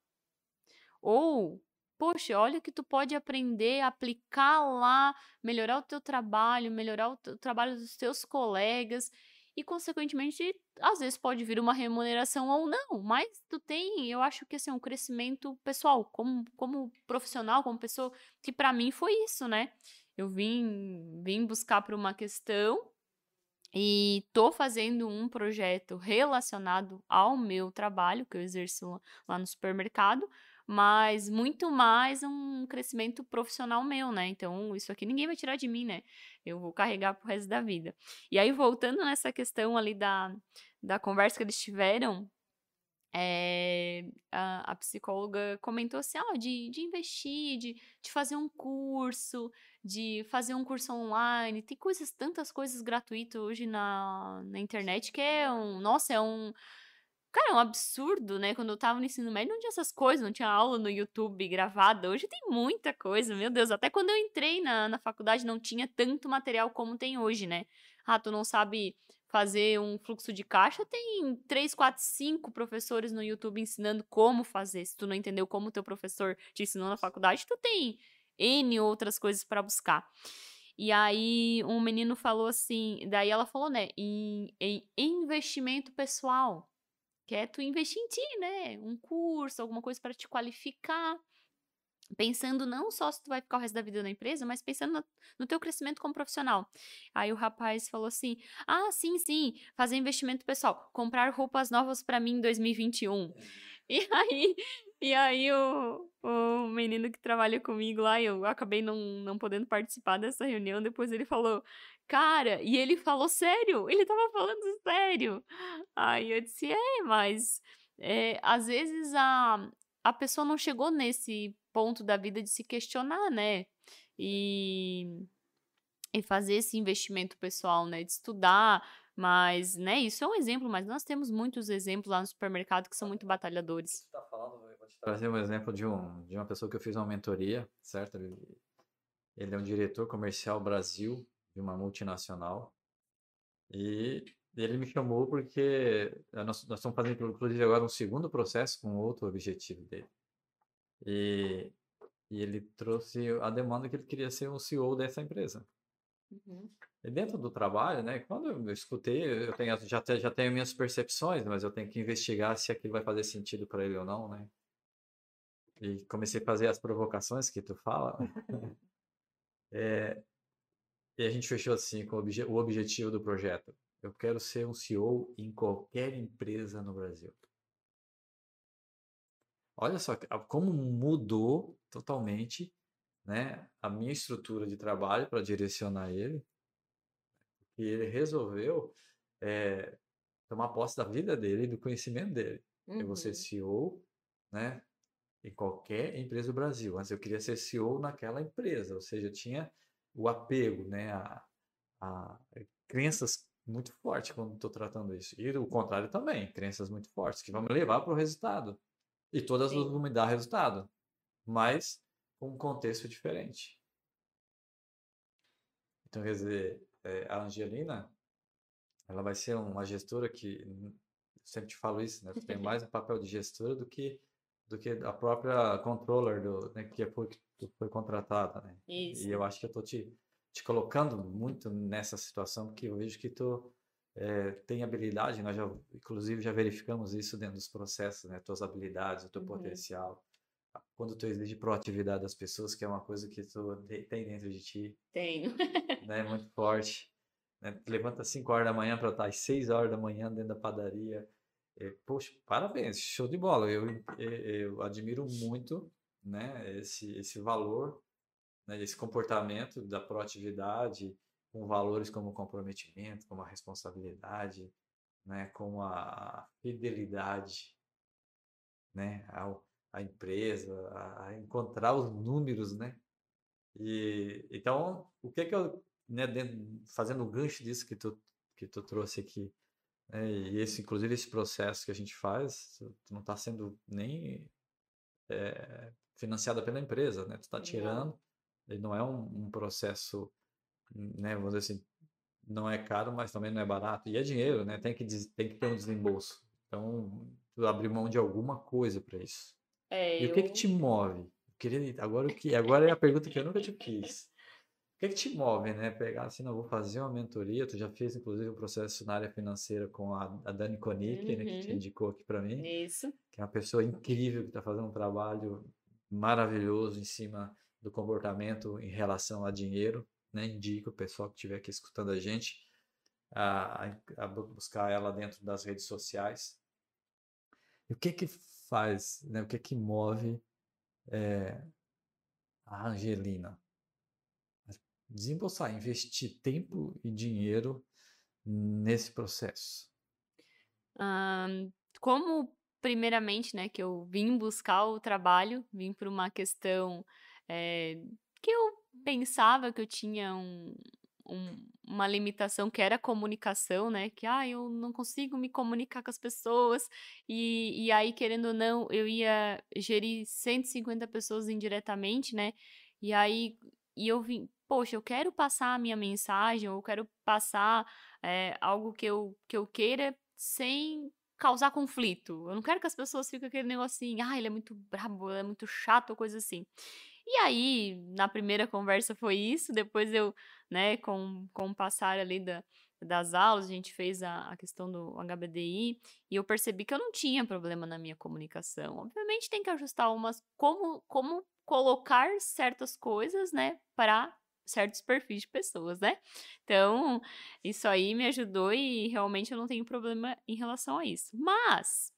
Ou poxa, olha o que tu pode aprender, aplicar lá, melhorar o teu trabalho, melhorar o, o trabalho dos teus colegas e consequentemente às vezes pode vir uma remuneração ou não, mas tu tem, eu acho que assim, um crescimento pessoal, como, como profissional, como pessoa, que para mim foi isso, né? Eu vim, vim buscar por uma questão e tô fazendo um projeto relacionado ao meu trabalho, que eu exerço lá no supermercado, mas muito mais um crescimento profissional meu, né? Então, isso aqui ninguém vai tirar de mim, né? Eu vou carregar pro resto da vida. E aí, voltando nessa questão ali da, da conversa que eles tiveram, é, a, a, psicóloga comentou assim, ó, de, de investir, de, de fazer um curso, de fazer um curso online, tem coisas, tantas coisas gratuitas hoje na, na internet que é um, nossa, é um, Cara, é um absurdo, né? Quando eu tava no ensino médio, não tinha essas coisas, não tinha aula no YouTube gravada. Hoje tem muita coisa, meu Deus. Até quando eu entrei na, na faculdade, não tinha tanto material como tem hoje, né? Ah, tu não sabe fazer um fluxo de caixa, tem três, quatro, cinco professores no YouTube ensinando como fazer. Se tu não entendeu como o teu professor te ensinou na faculdade, tu tem N outras coisas para buscar. E aí um menino falou assim, daí ela falou, né, em, em investimento pessoal que é tu investir em ti, né? Um curso, alguma coisa para te qualificar. Pensando não só se tu vai ficar o resto da vida na empresa, mas pensando no, no teu crescimento como profissional. Aí o rapaz falou assim: Ah, sim, sim, fazer investimento pessoal, comprar roupas novas para mim em 2021. E aí, e aí o, o menino que trabalha comigo lá, eu acabei não, não podendo participar dessa reunião, depois ele falou, cara, e ele falou sério, ele tava falando sério. Aí eu disse, é, mas é, às vezes a, a pessoa não chegou nesse ponto da vida de se questionar, né? E, e fazer esse investimento pessoal, né? De estudar, mas, né, isso é um exemplo, mas nós temos muitos exemplos lá no supermercado que são muito batalhadores. Você tá falando, te trazer um exemplo de, um, de uma pessoa que eu fiz uma mentoria, certo? Ele é um diretor comercial Brasil de uma multinacional e ele me chamou porque nós, nós estamos fazendo, inclusive, agora um segundo processo com outro objetivo dele. E, e ele trouxe a demanda que ele queria ser o CEO dessa empresa. Uhum. E dentro do trabalho, né? Quando eu escutei, eu tenho, já, já tenho minhas percepções, mas eu tenho que investigar se aquilo vai fazer sentido para ele ou não, né? E comecei a fazer as provocações que tu fala. é, e a gente fechou assim com o, obje o objetivo do projeto. Eu quero ser um CEO em qualquer empresa no Brasil. Olha só como mudou totalmente né, a minha estrutura de trabalho para direcionar ele. E ele resolveu é, tomar posse da vida dele e do conhecimento dele. Uhum. Eu vou ser CEO, né, em qualquer empresa do Brasil. Mas eu queria ser CEO naquela empresa, ou seja, eu tinha o apego, né, a, a crenças muito fortes quando estou tratando isso. E o contrário também, crenças muito fortes que vão me levar para o resultado. E todas Sim. vão me dar resultado, mas com um contexto diferente. Então, quer dizer, é, a Angelina, ela vai ser uma gestora que, sempre te falo isso, né? Tem mais um papel de gestora do que do que a própria controller do, né, que foi, que foi contratada, né? Isso. E eu acho que eu tô te, te colocando muito nessa situação, porque eu vejo que tu é, tem habilidade, nós já, inclusive, já verificamos isso dentro dos processos, né? Tuas habilidades, o teu uhum. potencial. Quando tu exige proatividade das pessoas, que é uma coisa que tu tem dentro de ti. Tenho. né? Muito forte. Né? Tu levanta às 5 horas da manhã para estar às 6 horas da manhã dentro da padaria, é, poxa, parabéns, show de bola. Eu, eu, eu admiro muito né, esse, esse valor, né, esse comportamento da proatividade, com valores como comprometimento, como a responsabilidade, né, com a fidelidade né, ao, à empresa, a, a encontrar os números, né? E, então, o que que eu, né, dentro, fazendo o gancho disso que tu, que tu trouxe aqui, é, e esse, inclusive, esse processo que a gente faz, não está sendo nem é, financiado pela empresa, né? Tu está tirando, ele não é um, um, processo, né? Vamos dizer assim, não é caro, mas também não é barato. E é dinheiro, né? Tem que, tem que ter um desembolso. Então, tu abrir mão de alguma coisa para isso. É, e eu... o que que te move? Queria, agora, o que, agora é a pergunta que eu nunca te fiz que, que te move, né? Pegar assim, não, vou fazer uma mentoria. Tu já fez, inclusive, um processo na área financeira com a, a Dani Konik, uhum. né, que te uhum. indicou aqui para mim. Isso. Que é uma pessoa incrível que está fazendo um trabalho maravilhoso em cima do comportamento em relação a dinheiro. Né? Indico o pessoal que estiver aqui escutando a gente a, a, a buscar ela dentro das redes sociais. E o que que faz, né? O que que move é, a Angelina? Desembolsar, investir tempo e dinheiro nesse processo? como, primeiramente, né, que eu vim buscar o trabalho, vim por uma questão é, que eu pensava que eu tinha um, um, uma limitação que era a comunicação, né? Que ah, eu não consigo me comunicar com as pessoas, e, e aí, querendo ou não, eu ia gerir 150 pessoas indiretamente, né? E aí e eu vim, poxa, eu quero passar a minha mensagem, ou eu quero passar é, algo que eu, que eu queira sem causar conflito. Eu não quero que as pessoas fiquem aquele negocinho, ah, ele é muito brabo, ele é muito chato, coisa assim. E aí, na primeira conversa foi isso, depois eu, né, com, com o passar ali da, das aulas, a gente fez a, a questão do HBDI, e eu percebi que eu não tinha problema na minha comunicação. Obviamente tem que ajustar umas, como, como colocar certas coisas, né, para certos perfis de pessoas, né? Então, isso aí me ajudou e realmente eu não tenho problema em relação a isso. Mas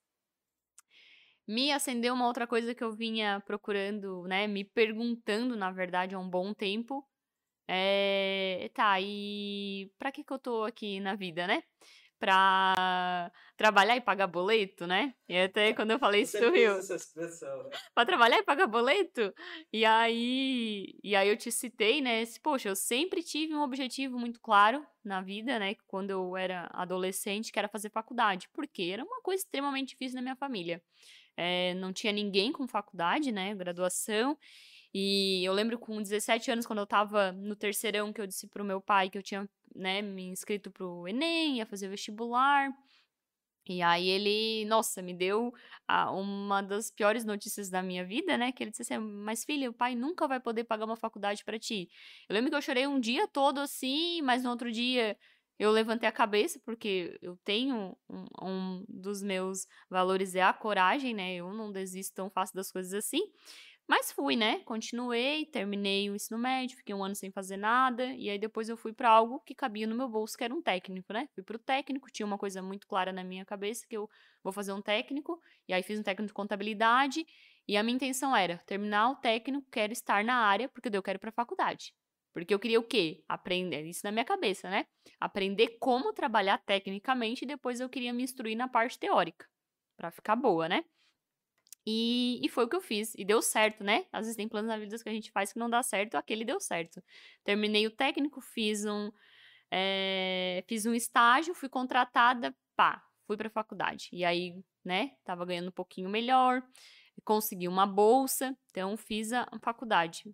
me acendeu uma outra coisa que eu vinha procurando, né, me perguntando, na verdade, há um bom tempo. É, tá, e pra que que eu tô aqui na vida, né? Pra trabalhar e pagar boleto, né? E até quando eu falei isso, tu riu. Pra trabalhar e pagar boleto? E aí, e aí eu te citei, né? Poxa, eu sempre tive um objetivo muito claro na vida, né? Quando eu era adolescente, que era fazer faculdade. Porque era uma coisa extremamente difícil na minha família. É, não tinha ninguém com faculdade, né? Graduação. E eu lembro com 17 anos, quando eu tava no terceirão, que eu disse pro meu pai que eu tinha, né, me inscrito pro Enem, ia fazer vestibular. E aí ele, nossa, me deu a, uma das piores notícias da minha vida, né? Que ele disse assim: Mas filha, o pai nunca vai poder pagar uma faculdade para ti. Eu lembro que eu chorei um dia todo assim, mas no outro dia eu levantei a cabeça, porque eu tenho um, um dos meus valores é a coragem, né? Eu não desisto tão fácil das coisas assim. Mas fui, né? Continuei, terminei o ensino médio, fiquei um ano sem fazer nada, e aí depois eu fui para algo que cabia no meu bolso, que era um técnico, né? Fui pro técnico, tinha uma coisa muito clara na minha cabeça, que eu vou fazer um técnico, e aí fiz um técnico de contabilidade, e a minha intenção era terminar o técnico, quero estar na área, porque eu quero ir pra faculdade. Porque eu queria o quê? Aprender, isso na minha cabeça, né? Aprender como trabalhar tecnicamente e depois eu queria me instruir na parte teórica, para ficar boa, né? E, e foi o que eu fiz. E deu certo, né? Às vezes tem planos na vida que a gente faz que não dá certo, aquele deu certo. Terminei o técnico, fiz um, é, fiz um estágio, fui contratada, pá, fui pra faculdade. E aí, né, tava ganhando um pouquinho melhor, consegui uma bolsa, então fiz a faculdade.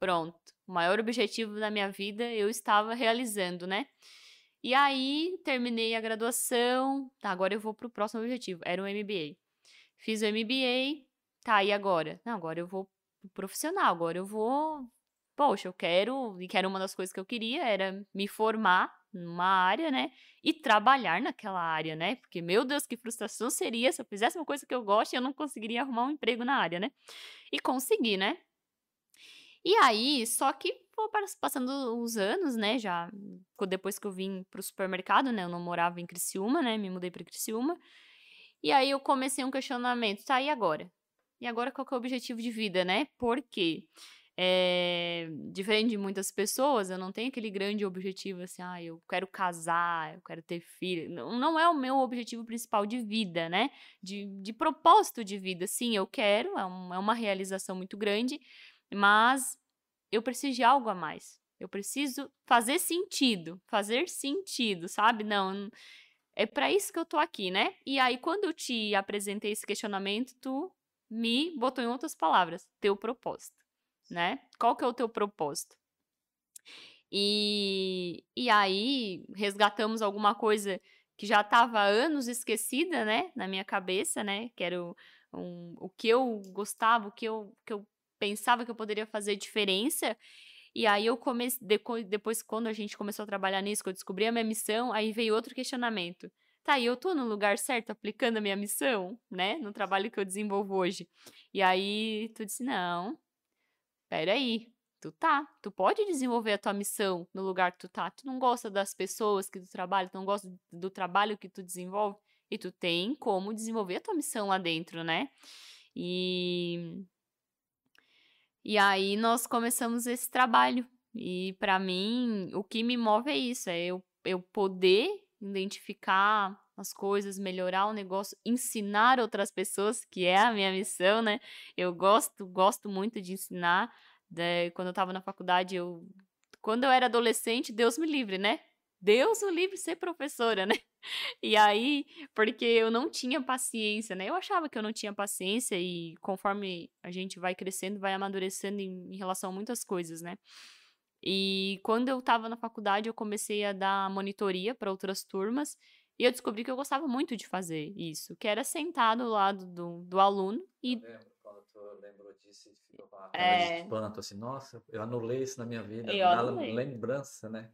Pronto. O maior objetivo da minha vida eu estava realizando, né? E aí, terminei a graduação. Tá, agora eu vou pro próximo objetivo. Era o MBA. Fiz o MBA, tá, e agora? Não, agora eu vou pro profissional, agora eu vou. Poxa, eu quero, e que era uma das coisas que eu queria, era me formar numa área, né? E trabalhar naquela área, né? Porque, meu Deus, que frustração seria se eu fizesse uma coisa que eu gosto e eu não conseguiria arrumar um emprego na área, né? E consegui, né? E aí, só que passando os anos, né? Já depois que eu vim pro supermercado, né? Eu não morava em Criciúma, né? Me mudei para Criciúma. E aí eu comecei um questionamento, tá, e agora? E agora qual é o objetivo de vida, né? Por quê? É, diferente de muitas pessoas, eu não tenho aquele grande objetivo assim, ah, eu quero casar, eu quero ter filho. Não, não é o meu objetivo principal de vida, né? De, de propósito de vida. Sim, eu quero, é, um, é uma realização muito grande, mas eu preciso de algo a mais. Eu preciso fazer sentido, fazer sentido, sabe? Não, é para isso que eu tô aqui, né? E aí, quando eu te apresentei esse questionamento, tu me botou em outras palavras, teu propósito, né? Qual que é o teu propósito? E, e aí, resgatamos alguma coisa que já estava anos esquecida, né? Na minha cabeça, né? Que era o, um, o que eu gostava, o que eu, que eu pensava que eu poderia fazer diferença. E aí eu comecei, depois quando a gente começou a trabalhar nisso, que eu descobri a minha missão, aí veio outro questionamento. Tá, e eu tô no lugar certo aplicando a minha missão, né? No trabalho que eu desenvolvo hoje. E aí tu disse, não, peraí, tu tá, tu pode desenvolver a tua missão no lugar que tu tá. Tu não gosta das pessoas que tu trabalha, tu não gosta do trabalho que tu desenvolve, e tu tem como desenvolver a tua missão lá dentro, né? E e aí nós começamos esse trabalho. E para mim, o que me move é isso, é eu, eu poder identificar as coisas, melhorar o negócio, ensinar outras pessoas, que é a minha missão, né? Eu gosto, gosto muito de ensinar. De, quando eu estava na faculdade, eu quando eu era adolescente, Deus me livre, né? Deus o livre ser professora, né? E aí, porque eu não tinha paciência, né? Eu achava que eu não tinha paciência e conforme a gente vai crescendo, vai amadurecendo em, em relação a muitas coisas, né? E quando eu estava na faculdade, eu comecei a dar monitoria para outras turmas e eu descobri que eu gostava muito de fazer isso, que era sentar do lado do, do aluno e. Eu lembro quando tu lembrou disso e ficou com é... espanto, assim, nossa, eu anulei isso na minha vida. Eu anulei. lembrança, né?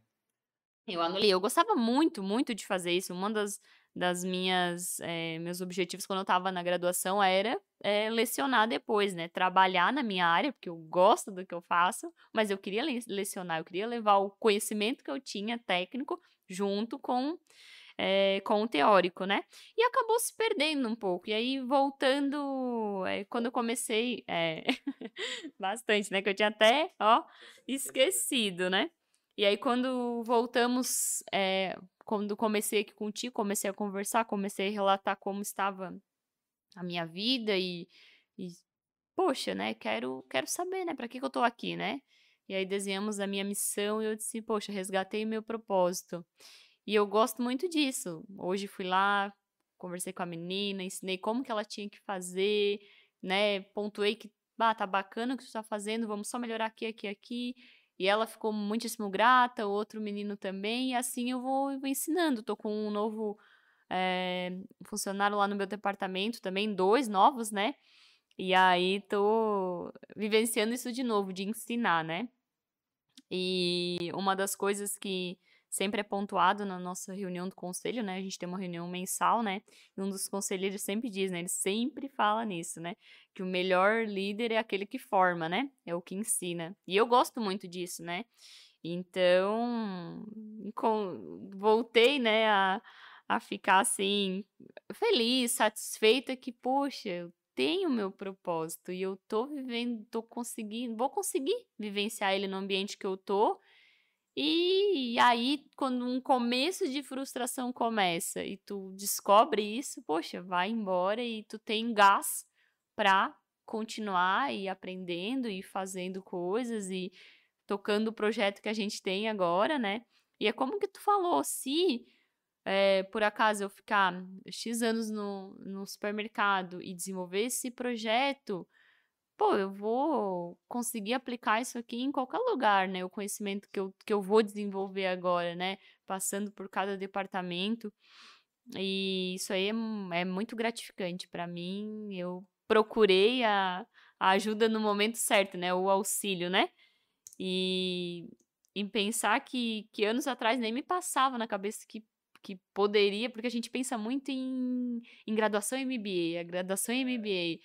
Eu anulei. Eu gostava muito, muito de fazer isso. Uma das, das minhas é, meus objetivos quando eu estava na graduação era é, lecionar depois, né? Trabalhar na minha área, porque eu gosto do que eu faço, mas eu queria lecionar, eu queria levar o conhecimento que eu tinha técnico junto com é, com o teórico, né? E acabou se perdendo um pouco. E aí, voltando, é, quando eu comecei, é, bastante, né? Que eu tinha até, ó, esquecido, né? E aí, quando voltamos, é, quando comecei aqui contigo, comecei a conversar, comecei a relatar como estava a minha vida e, e poxa, né, quero, quero saber, né, para que, que eu tô aqui, né? E aí desenhamos a minha missão e eu disse, poxa, resgatei meu propósito. E eu gosto muito disso. Hoje fui lá, conversei com a menina, ensinei como que ela tinha que fazer, né? Pontuei que bah, tá bacana o que tu tá fazendo, vamos só melhorar aqui, aqui, aqui. E ela ficou muitíssimo grata, o outro menino também, e assim eu vou, vou ensinando. Tô com um novo é, funcionário lá no meu departamento também, dois novos, né? E aí tô vivenciando isso de novo, de ensinar, né? E uma das coisas que sempre é pontuado na nossa reunião do conselho, né? A gente tem uma reunião mensal, né? E um dos conselheiros sempre diz, né? Ele sempre fala nisso, né? Que o melhor líder é aquele que forma, né? É o que ensina. E eu gosto muito disso, né? Então, com, voltei, né, a, a ficar assim, feliz, satisfeita que, poxa, eu tenho meu propósito e eu tô vivendo, tô conseguindo, vou conseguir vivenciar ele no ambiente que eu tô e aí, quando um começo de frustração começa e tu descobre isso, poxa, vai embora e tu tem gás para continuar e aprendendo e fazendo coisas e tocando o projeto que a gente tem agora, né? E é como que tu falou, se é, por acaso eu ficar X anos no, no supermercado e desenvolver esse projeto, pô, eu vou conseguir aplicar isso aqui em qualquer lugar, né? O conhecimento que eu, que eu vou desenvolver agora, né? Passando por cada departamento. E isso aí é, é muito gratificante para mim. Eu procurei a, a ajuda no momento certo, né? O auxílio, né? E em pensar que, que anos atrás nem me passava na cabeça que, que poderia, porque a gente pensa muito em, em graduação MBA, a graduação MBA.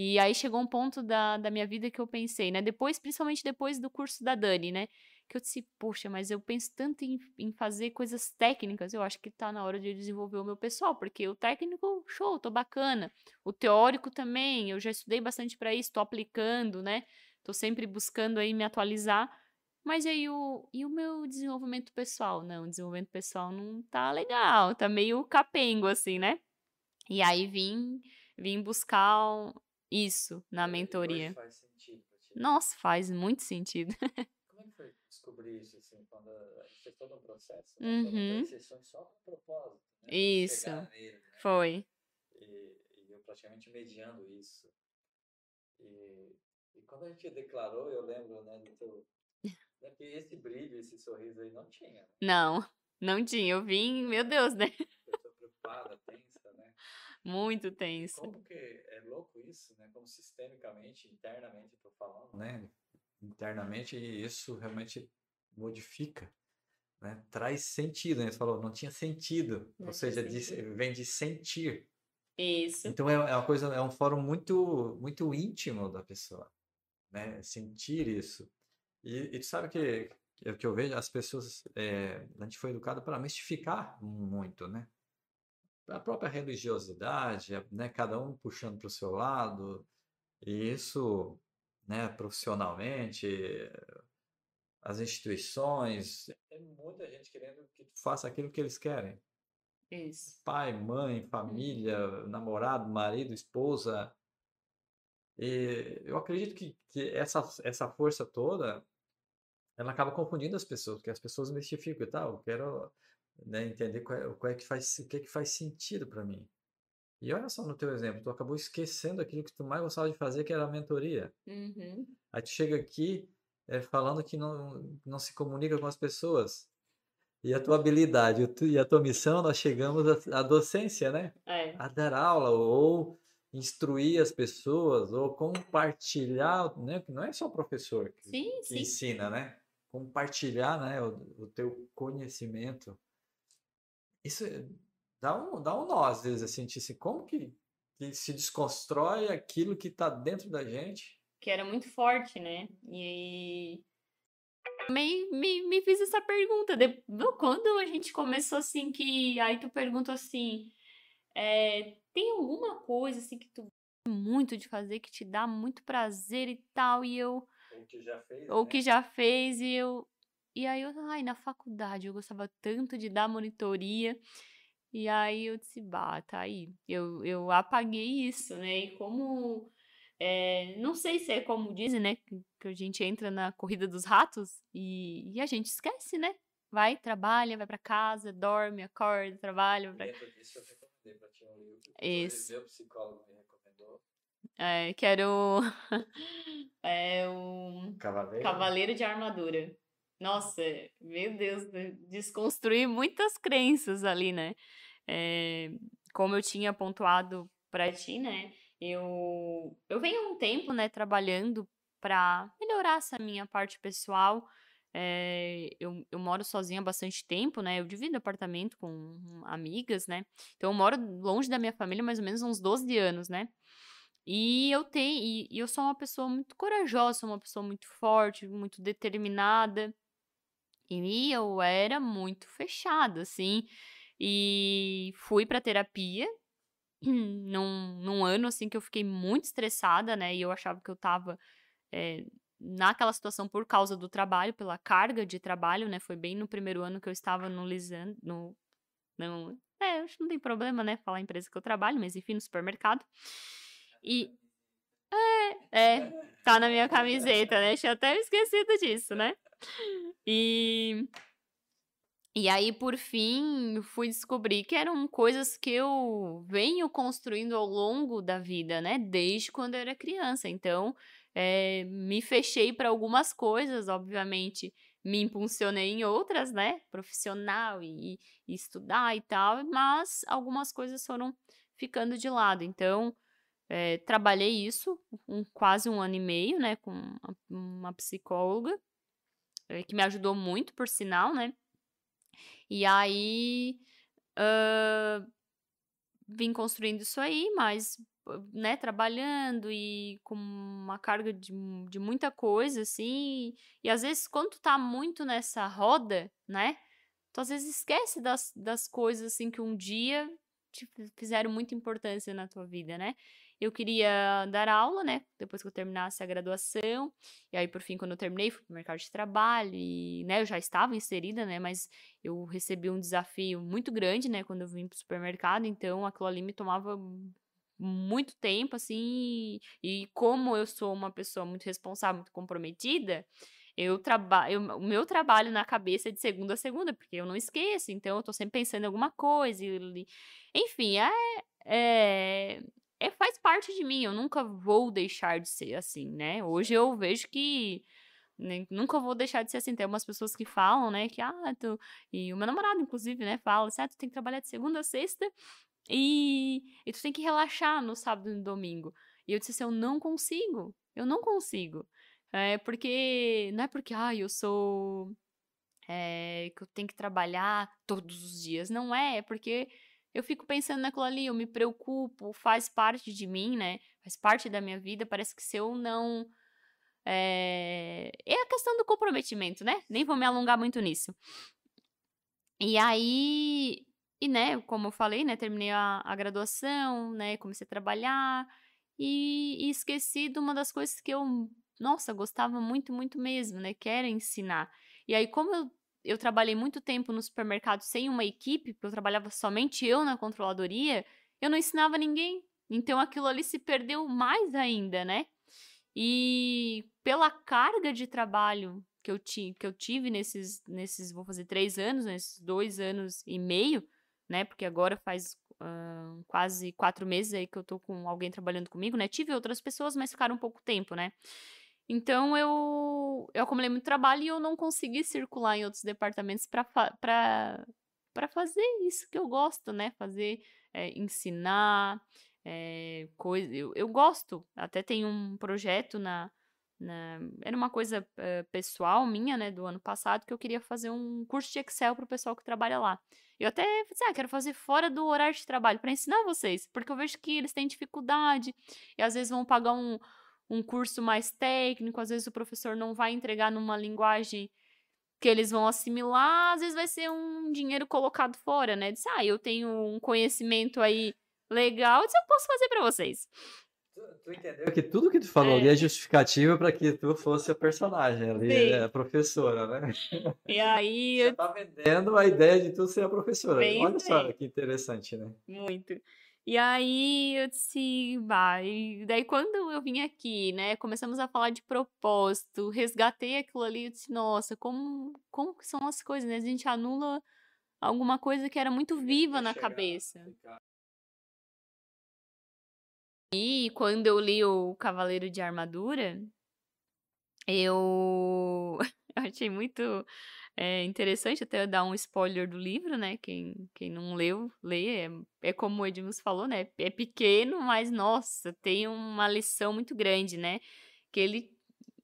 E aí chegou um ponto da, da minha vida que eu pensei, né? Depois, principalmente depois do curso da Dani, né? Que eu disse, poxa, mas eu penso tanto em, em fazer coisas técnicas, eu acho que tá na hora de desenvolver o meu pessoal, porque o técnico, show, tô bacana. O teórico também, eu já estudei bastante para isso, tô aplicando, né? Tô sempre buscando aí me atualizar. Mas aí o, e o meu desenvolvimento pessoal? Não, o desenvolvimento pessoal não tá legal, tá meio capengo, assim, né? E aí vim, vim buscar isso, na mentoria. faz sentido. Nossa, faz muito sentido. Como é que foi descobrir isso, assim, quando a gente fez todo um processo, né? Uhum. sessões só com propósito, né? Isso. Nele, né? Foi. E, e eu praticamente mediando isso. E, e quando a gente declarou, eu lembro, né, do teu... Né, que esse brilho, esse sorriso aí não tinha, né? Não, não tinha. Eu vim, meu Deus, né? Pessoa preocupada, tensa, né? Muito tenso. Como que é louco isso, né? Como sistemicamente, internamente, tô falando, né? Internamente, isso realmente modifica, né? Traz sentido, né? Você falou, não tinha sentido. Não Ou seja, de- sentido. vem de sentir. Isso. Então é, é uma coisa, é um fórum muito, muito íntimo da pessoa, né? Sentir isso. E, e tu sabe que, que, que eu vejo as pessoas, é, a gente foi educado para mistificar muito, né? A própria religiosidade, né? Cada um puxando para o seu lado, e isso, né? Profissionalmente, as instituições, tem muita gente querendo que tu faça aquilo que eles querem Isso. pai, mãe, família, namorado, marido, esposa. E eu acredito que, que essa, essa força toda, ela acaba confundindo as pessoas, porque as pessoas mistificam e tal. Eu quero, né, entender qual é, qual é que faz, o que é que faz sentido para mim. E olha só no teu exemplo, tu acabou esquecendo aquilo que tu mais gostava de fazer, que era a mentoria. Uhum. Aí tu chega aqui eh, falando que não, não se comunica com as pessoas. E a tua habilidade e a tua missão, nós chegamos à docência, né? É. A dar aula ou instruir as pessoas ou compartilhar, né? que Não é só o professor que, Sim, que sim. ensina, né? Compartilhar, né? O, o teu conhecimento. Isso é- dá um, dá um nó, às vezes, assim, de assim, como que, que se desconstrói aquilo que está dentro da gente Que era muito forte, né? E me, me, me fiz essa pergunta. De, quando a gente começou assim, que aí tu pergunta assim, é, tem alguma coisa assim que tu gosta muito de fazer, que te dá muito prazer e tal, e eu ou que já fez, ou né? que já fez e eu e aí eu, ai, na faculdade eu gostava tanto de dar monitoria. E aí eu disse, bah, tá aí. Eu, eu apaguei isso, né? E como é, não sei se é como dizem, né? Que, a gente entra na corrida dos ratos e, e a gente esquece, né? Vai, trabalha, vai pra casa, dorme, acorda, trabalha, pra... Dentro disso, eu recomendei para ti um livro Isso. meu psicólogo me recomendou, É, que era o. é o. Cavaleiro. Cavaleiro de Armadura. Nossa, meu Deus, desconstruir muitas crenças ali, né? É, como eu tinha pontuado para ti, né? Eu, eu venho um tempo, né, trabalhando para melhorar essa minha parte pessoal. É, eu, eu moro sozinha há bastante tempo, né? Eu divido apartamento com amigas, né? Então eu moro longe da minha família mais ou menos uns 12 anos, né? E eu tenho, e, e eu sou uma pessoa muito corajosa, uma pessoa muito forte, muito determinada. E eu era muito fechada, assim. E fui pra terapia num, num ano, assim, que eu fiquei muito estressada, né? E eu achava que eu tava é, naquela situação por causa do trabalho, pela carga de trabalho, né? Foi bem no primeiro ano que eu estava no Lisan, no, no é, acho que não tem problema, né, falar a empresa que eu trabalho, mas enfim, no supermercado. E é, é, tá na minha camiseta, né? Tinha até esquecido disso, né? E e aí, por fim, fui descobrir que eram coisas que eu venho construindo ao longo da vida, né? Desde quando eu era criança. Então, é, me fechei para algumas coisas, obviamente, me impulsionei em outras, né? Profissional e, e estudar e tal, mas algumas coisas foram ficando de lado. Então, é, trabalhei isso um, quase um ano e meio, né? Com uma, psicóloga, que me ajudou muito, por sinal, né? E aí, uh, vim construindo isso aí, mas, né, trabalhando e com uma carga de, de muita coisa, assim. E às vezes, quando tu tá muito nessa roda, né, tu às vezes esquece das, das coisas, assim, que um dia te fizeram muita importância na tua vida, né? Eu queria dar aula, né? Depois que eu terminasse a graduação. E aí, por fim, quando eu terminei, fui pro mercado de trabalho. E, né, eu já estava inserida, né? Mas eu recebi um desafio muito grande, né? Quando eu vim pro supermercado. Então, aquilo ali me tomava muito tempo, assim. E, como eu sou uma pessoa muito responsável, muito comprometida, eu trabalho, o meu trabalho na cabeça é de segunda a segunda, porque eu não esqueço, então eu tô sempre pensando em alguma coisa. E, enfim, é, é, é, faz parte de mim, eu nunca vou deixar de ser assim, né? Hoje eu vejo que né, nunca vou deixar de ser assim. Tem umas pessoas que falam, né, que, ah, tu... e o meu namorado, inclusive, né, fala assim, ah, tu tem que trabalhar de segunda a sexta e, e tu tem que relaxar no sábado e no domingo. E eu disse assim, eu não consigo, eu não consigo. É porque, não é porque, ah, eu sou, é, que eu tenho que trabalhar todos os dias, não é, é porque eu fico pensando naquilo ali, eu me preocupo, faz parte de mim, né? Faz parte da minha vida. Parece que se eu não. É, é a questão do comprometimento, né? Nem vou me alongar muito nisso. E aí. E, né, como eu falei, né? Terminei a, a graduação, né? Comecei a trabalhar. E, e esqueci de uma das coisas que eu, nossa, gostava muito, muito mesmo, né? Que era ensinar. E aí, como eu eu trabalhei muito tempo no supermercado sem uma equipe, porque eu trabalhava somente eu na controladoria, eu não ensinava ninguém. Então aquilo ali se perdeu mais ainda, né? E pela carga de trabalho que eu, ti, que eu tive nesses, nesses, vou fazer três anos, nesses dois anos e meio, né? Porque agora faz uh, quase quatro meses aí que eu tô com alguém trabalhando comigo, né? Tive outras pessoas, mas ficaram um pouco tempo, né? Então eu, eu acumulei muito trabalho e eu não consegui circular em outros departamentos para fazer isso que eu gosto, né? Fazer, é, ensinar, é, coisa. Eu, eu gosto, até tem um projeto na, na, era uma coisa uh, pessoal minha, né, do ano passado, que eu queria fazer um curso de Excel para o pessoal que trabalha lá. Eu até falei, ah, quero fazer fora do horário de trabalho para ensinar vocês, porque eu vejo que eles têm dificuldade e às vezes vão pagar um, um curso mais técnico, às vezes o professor não vai entregar numa linguagem que eles vão assimilar, às vezes vai ser um dinheiro colocado fora, né? Diz, ah, eu tenho um conhecimento aí legal, eu posso fazer para vocês. Tu, tu, entendeu que tudo que tu falou é. ali é justificativa para que tu fosse a personagem ali, Sim. a professora, né? E aí... Você tá vendendo a ideia de tu ser a professora. Bem Olha só que interessante, né? Muito. E aí eu disse, vai. Daí quando eu vim aqui, né, começamos a falar de propósito, resgatei aquilo ali, eu disse, nossa, como, como que são as coisas, né? A gente anula alguma coisa que era muito viva na cabeça. E quando eu li o Cavaleiro de Armadura, eu, eu achei muito é, interessante até dar um spoiler do livro, né? Quem, quem não leu, lê. É, é como o Edmus falou, né? É pequeno, mas nossa, tem uma lição muito grande, né? Que ele,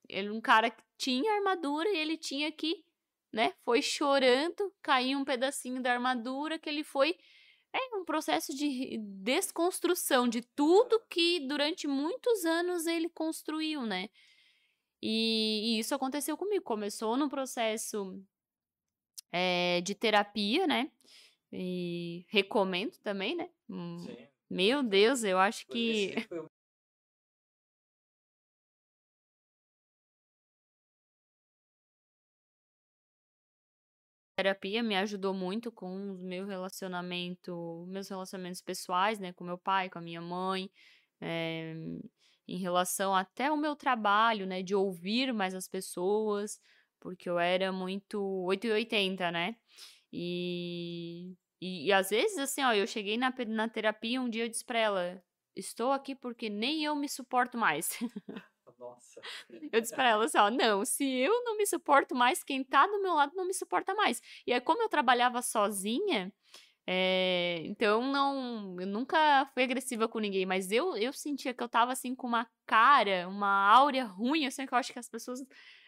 ele um cara que tinha armadura e ele tinha que, né? Foi chorando, caiu um pedacinho da armadura que ele foi é um processo de desconstrução de tudo que durante muitos anos ele construiu, né? E, e isso aconteceu comigo. Começou no processo é, de terapia, né? E recomendo também, né? Hum, Sim. Meu Deus, eu acho que. terapia me ajudou muito com o meu relacionamento, meus relacionamentos pessoais, né, com meu pai, com a minha mãe, é, em relação até o meu trabalho, né, de ouvir mais as pessoas, porque eu era muito 880, né? E, e, e às vezes, assim, ó, eu cheguei na, na terapia um dia eu disse pra ela: Estou aqui porque nem eu me suporto mais. Nossa. Eu disse pra ela assim, ó, não, se eu não me suporto mais, quem tá do meu lado não me suporta mais. E aí, como eu trabalhava sozinha, é, então não, eu nunca fui agressiva com ninguém, mas eu, eu sentia que eu tava assim com uma cara, uma áurea ruim, assim, que eu acho que as pessoas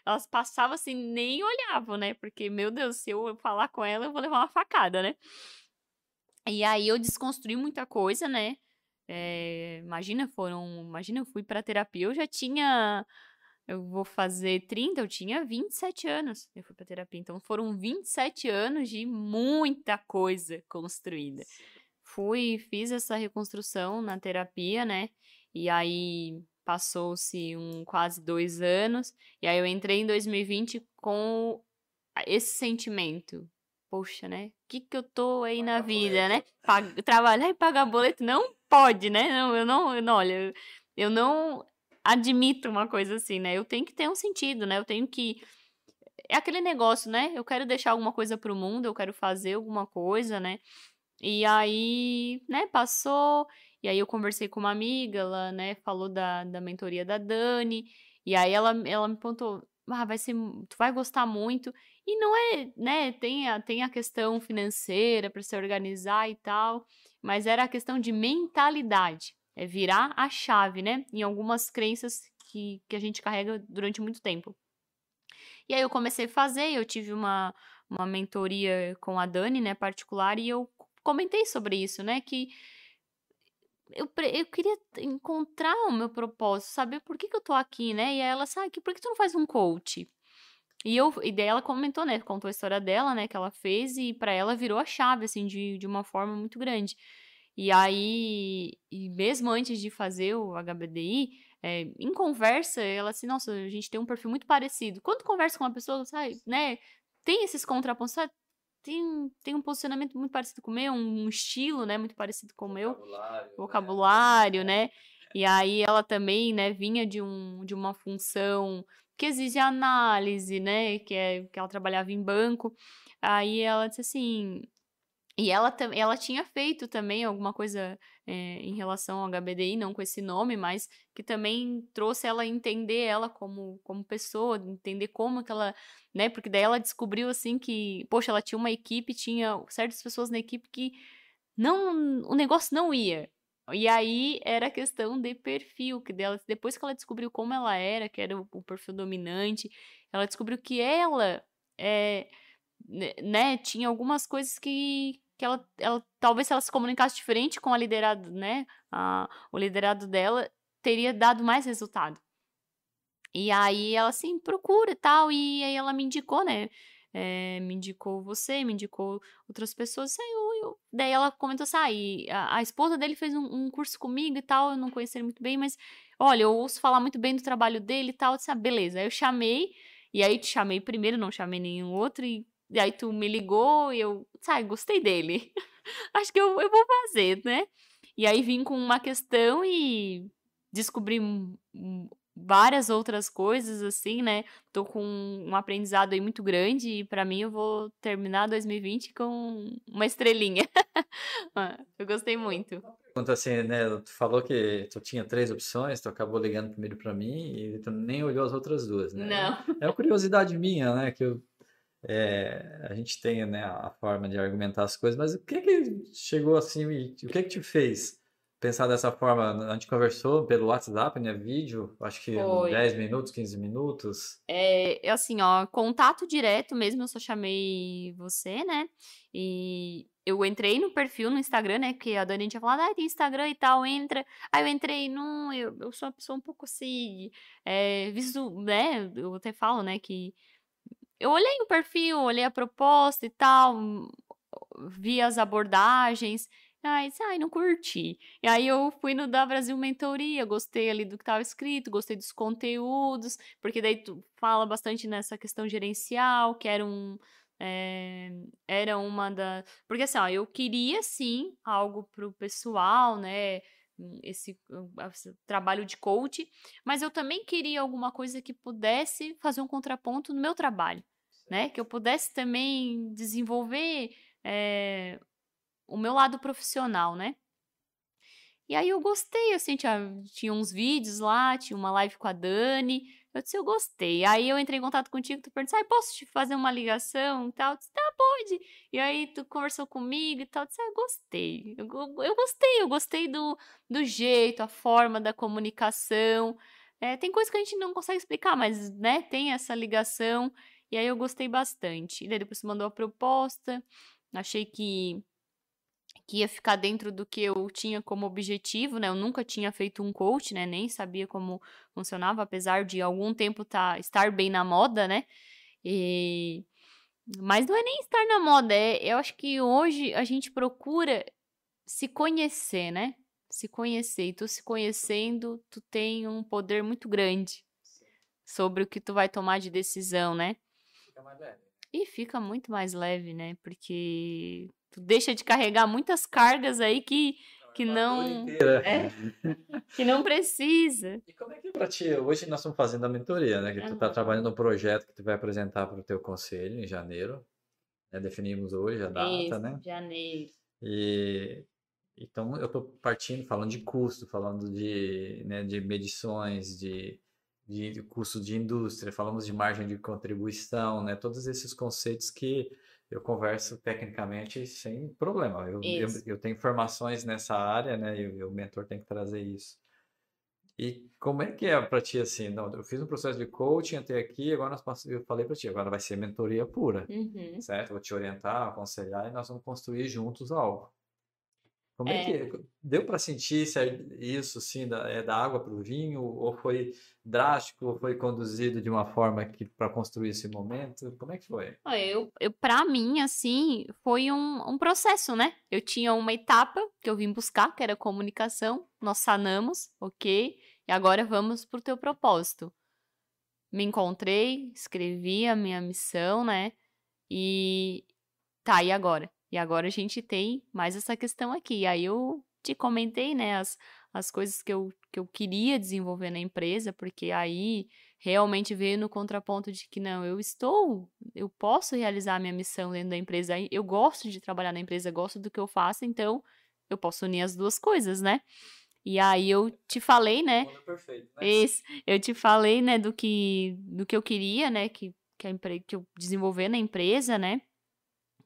elas passavam assim, nem olhavam, né? Porque, meu Deus, se eu falar com ela, eu vou levar uma facada, né? E aí eu desconstruí muita coisa, né? É, imagina, foram. Imagina, eu fui pra terapia, eu já tinha. Eu vou fazer 30, eu tinha 27 anos. Eu fui pra terapia. Então foram 27 anos de muita coisa construída. Fui, fiz essa reconstrução na terapia, né? E aí passou-se um quase dois anos. E aí eu entrei em 2020 com esse sentimento. Poxa, né? O que, que eu tô aí na vida, né? Pag trabalhar e pagar boleto não pode, né? Não, eu não, eu não olha, eu não admito uma coisa assim, né? Eu tenho que ter um sentido, né? Eu tenho que é aquele negócio, né? Eu quero deixar alguma coisa pro mundo, eu quero fazer alguma coisa, né? E aí, né, passou, e aí eu conversei com uma amiga, ela, né, falou da, da mentoria da Dani, e aí ela, ela me contou, ah, vai ser, tu vai gostar muito, e não é, né, tem a, tem a questão financeira para se organizar e tal, mas era a questão de mentalidade. É virar a chave, né? Em algumas crenças que, que a gente carrega durante muito tempo. E aí eu comecei a fazer, eu tive uma, uma mentoria com a Dani, né, particular, e eu comentei sobre isso, né, que eu, eu queria encontrar o meu propósito, saber por que, que eu tô aqui, né, e aí ela sabe, ah, por que tu não faz um coach? E, eu, e daí ela comentou, né? Contou a história dela, né? Que ela fez e para ela virou a chave, assim, de, de uma forma muito grande. E aí, e mesmo antes de fazer o HBDI, é, em conversa, ela assim, nossa, a gente tem um perfil muito parecido. Quando conversa com uma pessoa, sabe, né? Tem esses contrapontos, sabe? Tem, tem um posicionamento muito parecido com o meu, um estilo, né? Muito parecido com o meu. Vocabulário, vocabulário né? né? E aí ela também, né, vinha de, um, de uma função que exige análise, né? Que, é, que ela trabalhava em banco. Aí ela disse assim. E ela, ela tinha feito também alguma coisa é, em relação ao HBDI, não com esse nome, mas que também trouxe ela a entender ela como, como pessoa, entender como que ela, né? Porque daí ela descobriu assim que, poxa, ela tinha uma equipe, tinha certas pessoas na equipe que não, o negócio não ia. E aí era questão de perfil, que dela, depois que ela descobriu como ela era, que era o, o perfil dominante, ela descobriu que ela é, né, tinha algumas coisas que, que ela, ela talvez se ela se comunicasse diferente com a liderado, né, a, o liderado dela, teria dado mais resultado. E aí ela assim, procura e tal, e aí ela me indicou, né, é, me indicou você, me indicou outras pessoas, aí eu, eu, daí ela comentou assim, ah, a, a, esposa dele fez um, um, curso comigo e tal, eu não conhecia ele muito bem, mas olha, eu ouço falar muito bem do trabalho dele e tal, eu disse, ah, beleza, aí eu chamei, e aí te chamei primeiro, não chamei nenhum outro, e, e aí tu me ligou e eu, sabe, gostei dele, acho que eu, eu vou fazer, né? E aí vim com uma questão e descobri várias outras coisas, assim, né? Tô com um aprendizado aí muito grande e para mim eu vou terminar 2020 com uma estrelinha. Ah, eu gostei muito. pergunta assim, né? Tu falou que tu tinha três opções, tu acabou ligando primeiro para mim e tu nem olhou as outras duas, né? Não. É uma curiosidade minha, né? Que eu, é, a gente tem, né, a forma de argumentar as coisas, mas o que que chegou assim, o que que te fez pensar dessa forma? A gente conversou pelo WhatsApp, né? Vídeo, acho que Foi. 10 minutos, 15 minutos. É, assim, ó, contato direto mesmo, eu só chamei você, né? E eu entrei no perfil no Instagram, né? Porque a Dani tinha falado, ah, tem Instagram e tal, entra. Aí eu entrei num, eu, eu sou uma pessoa um pouco assim, é, visto, né? Eu até falo, né, que eu olhei o perfil, olhei a proposta e tal, vi as abordagens. Ai, ai, não curti. E aí eu fui no da Brasil Mentoria, gostei ali do que estava escrito, gostei dos conteúdos, porque daí tu fala bastante nessa questão gerencial, que era um. é, era uma da. Porque assim, ó, eu queria sim algo pro pessoal, né? Esse, esse trabalho de coach, mas eu também queria alguma coisa que pudesse fazer um contraponto no meu trabalho, né? Que eu pudesse também desenvolver é, o meu lado profissional, né? E aí eu gostei, assim, tinha, tinha uns vídeos lá, tinha uma live com a Dani. Eu disse, eu gostei. Aí eu entrei em contato contigo, tu perguntou, ah, posso te fazer uma ligação e tal? Eu disse, tá, pode. E aí tu conversou comigo e tal, eu disse, ah, gostei. Eu, eu gostei, eu gostei do, do jeito, a forma da comunicação. É, tem coisa que a gente não consegue explicar, mas, né, tem essa ligação. E aí eu gostei bastante. E daí depois você mandou a proposta, achei que que ia ficar dentro do que eu tinha como objetivo, né? Eu nunca tinha feito um coach, né? Nem sabia como funcionava, apesar de algum tempo tá, estar bem na moda, né? E... Mas não é nem estar na moda, é, eu acho que hoje a gente procura se conhecer, né? Se conhecer. E tu se conhecendo, tu tem um poder muito grande sobre o que tu vai tomar de decisão, né? Fica mais leve. E fica muito mais leve, né? Porque tu deixa de carregar muitas cargas aí que, que não é, que não precisa. E como é que é pra ti? Hoje nós estamos fazendo a mentoria, né? Que tu tá Aham. trabalhando no projeto que tu vai apresentar para o teu conselho em janeiro. né? Definimos hoje a data, Isso, né? janeiro. E então eu tô partindo, falando de custo, falando de, né, de medições, de, de custo de indústria, falamos de margem de contribuição, né? Todos esses conceitos que eu converso tecnicamente sem problema. Eu, eu, eu tenho informações nessa área, né? E o mentor tem que trazer isso. E como é que é para ti assim? Não, eu fiz um processo de coaching até aqui, agora nós pass- eu falei para ti, agora vai ser mentoria pura, Uhum. certo? Vou te orientar, aconselhar e nós vamos construir juntos algo. Como é É. que deu para sentir se isso assim, da, é da água para o vinho, ou foi drástico, ou foi conduzido de uma forma que para construir esse momento? Como é que foi? Eu, eu, pra mim, assim, foi um, um processo, né? Eu tinha uma etapa que eu vim buscar, que era comunicação, nós sanamos, ok? E agora vamos pro teu propósito. Me encontrei, escrevi a minha missão, né? E tá, e agora? E agora a gente tem mais essa questão aqui. Aí eu te comentei, né, as, as coisas que eu, que eu queria desenvolver na empresa, porque aí realmente veio no contraponto de que não, eu estou, eu posso realizar a minha missão dentro da empresa. Eu gosto de trabalhar na empresa, gosto do que eu faço, então eu posso unir as duas coisas, né? E aí eu te falei, né? perfeito, né? Isso, eu te falei, né, do que, do que eu queria, né, que, que, a que eu desenvolver na empresa, né,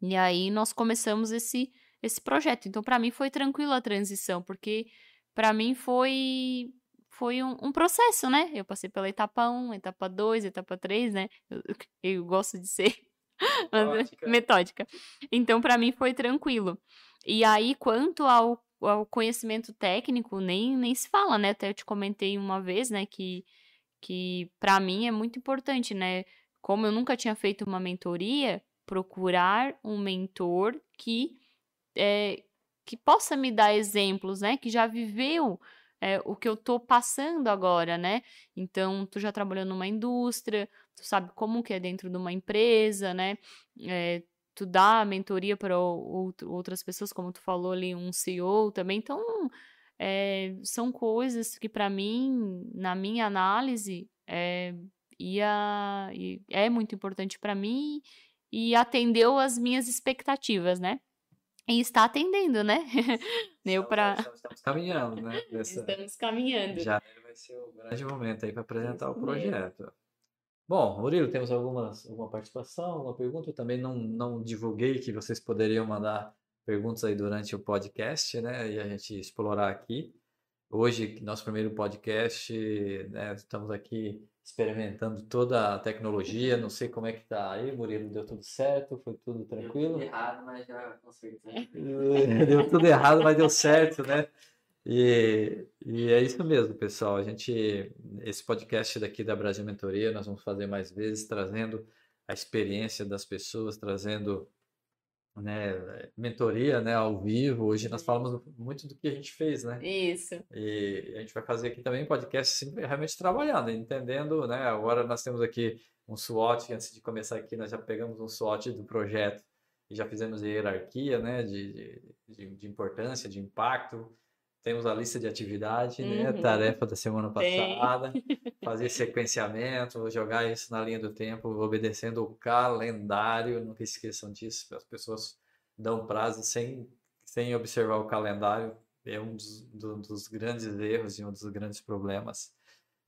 e aí nós começamos esse, esse projeto. Então, para mim foi tranquila a transição, porque para mim foi foi um, um processo, né, eu passei pela etapa 1, etapa 2, etapa 3, né, eu, eu gosto de ser Metódica. metódica. Então, para mim foi tranquilo. E aí, quanto ao ao conhecimento técnico nem, nem se fala, né? Até eu te comentei uma vez, né, que, que para mim é muito importante, né? Como eu nunca tinha feito uma mentoria, procurar um mentor que, é, que possa me dar exemplos, né? Que já viveu é, o que eu tô passando agora, né? Então, tu já trabalhou numa indústria, tu sabe como que é dentro de uma empresa, né? É, tu dá mentoria para outras pessoas, como tu falou ali, um CEO também. Então, é, são coisas que para mim, na minha análise, é, ia, é muito importante para mim e atendeu as minhas expectativas, né? E está atendendo, né? Eu para Estamos, caminhando, né? Estamos caminhando. Janeiro vai ser o grande momento aí para apresentar o projeto. Bom, Murilo, temos algumas, alguma participação, alguma pergunta? Eu também não, não divulguei que vocês poderiam mandar perguntas aí durante o podcast, né? E a gente explorar aqui. Hoje, nosso primeiro podcast, né? Estamos aqui experimentando toda a tecnologia. Não sei como é que tá aí, Murilo. Deu tudo certo? Foi tudo tranquilo? Deu tudo errado, mas já consertei. Deu tudo errado, mas deu certo, né? E, e é isso mesmo, pessoal. A gente, esse podcast daqui da Brasil Mentoria, nós vamos fazer mais vezes, trazendo a experiência das pessoas, trazendo né, mentoria, né, ao vivo. Hoje nós falamos muito do que a gente fez, né? Isso. E a gente vai fazer aqui também podcast assim, realmente trabalhando, entendendo, né? Agora nós temos aqui um SWOT, antes de começar aqui, nós já pegamos um SWOT do projeto e já fizemos a hierarquia, né, de, de, de importância, de impacto. Temos a lista de atividade, né? Uhum. Tarefa da semana Tem. passada, fazer sequenciamento, jogar isso na linha do tempo, obedecendo o calendário. Nunca esqueçam disso. As pessoas dão prazo sem, sem observar o calendário. É um dos, do- dos grandes erros e um dos grandes problemas.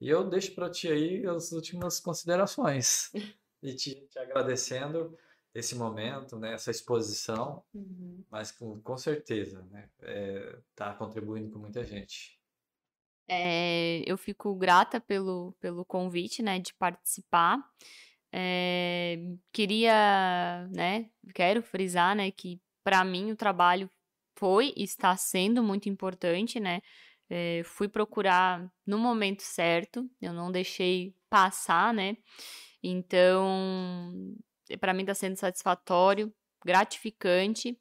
E eu deixo para ti aí as últimas considerações. E te, te agradecendo esse momento, né? Essa exposição Uhum. mas com, com certeza, né? Está contribuindo com muita gente. É, eu fico grata pelo, pelo convite, né, de participar. É, queria, né, quero frisar, né, que para mim o trabalho foi e está sendo muito importante, né? É, fui procurar no momento certo, eu não deixei passar, né? Então, para mim está sendo satisfatório, gratificante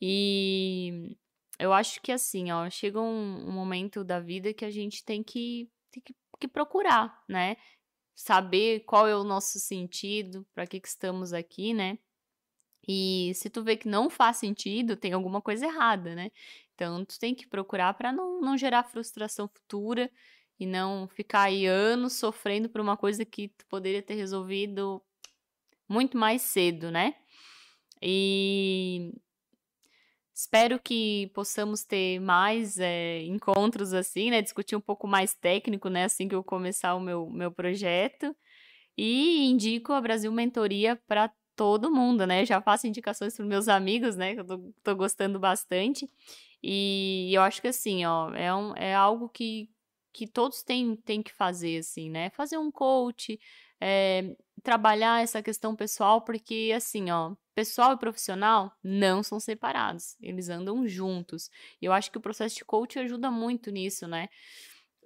e eu acho que assim, ó, chega um, um momento da vida que a gente tem que, tem que, que procurar, né? Saber qual é o nosso sentido, para que, que estamos aqui, né? E se tu vê que não faz sentido, tem alguma coisa errada, né? Então, tu tem que procurar para não, não gerar frustração futura e não ficar aí anos sofrendo por uma coisa que tu poderia ter resolvido muito mais cedo, né? E espero que possamos ter mais é, encontros assim, né? Discutir um pouco mais técnico, né? Assim que eu começar o meu, meu projeto. E indico a Brasil Mentoria para todo mundo, né? Já faço indicações para meus amigos, né? Que eu tô, tô gostando bastante. E eu acho que assim, ó, é, um, é algo que, que todos têm, têm que fazer, assim, né? Fazer um coach, é, trabalhar essa questão pessoal, porque assim, ó, pessoal e profissional não são separados, eles andam juntos. E eu acho que o processo de coach ajuda muito nisso, né?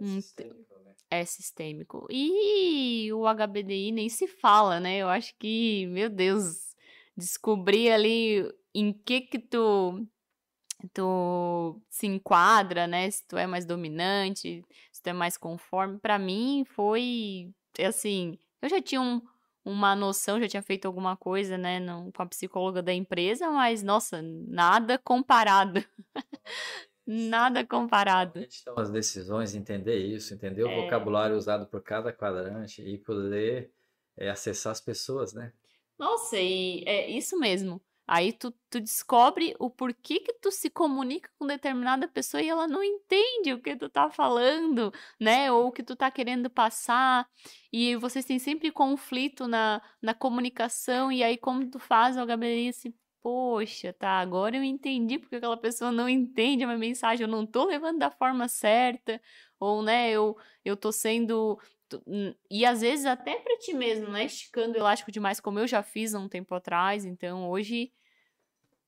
Hum, Sistêmico, né? É sistêmico. E o HBDI nem se fala, né? Eu acho que, meu Deus, descobrir ali em que que tu tu se enquadra, né? Se tu é mais dominante, se tu é mais conforme. Pra mim foi assim, eu já tinha um, uma noção, já tinha feito alguma coisa, né, não, com a psicóloga da empresa, mas nossa, nada comparado. nada comparado. Realmente tomar as decisões, entender isso, entender o É. vocabulário usado por cada quadrante e poder é, acessar as pessoas, né? Nossa, e é isso mesmo. Aí tu, tu descobre o porquê que tu se comunica com determinada pessoa e ela não entende o que tu tá falando, né? Ou o que tu tá querendo passar. E vocês têm sempre conflito na, na comunicação. E aí, como tu faz o HBI assim, poxa, tá, agora eu entendi porque aquela pessoa não entende a minha mensagem, eu não tô levando da forma certa. Ou, né, eu, eu tô sendo E às vezes até pra ti mesmo, né? Esticando o elástico demais, como eu já fiz há um tempo atrás. Então hoje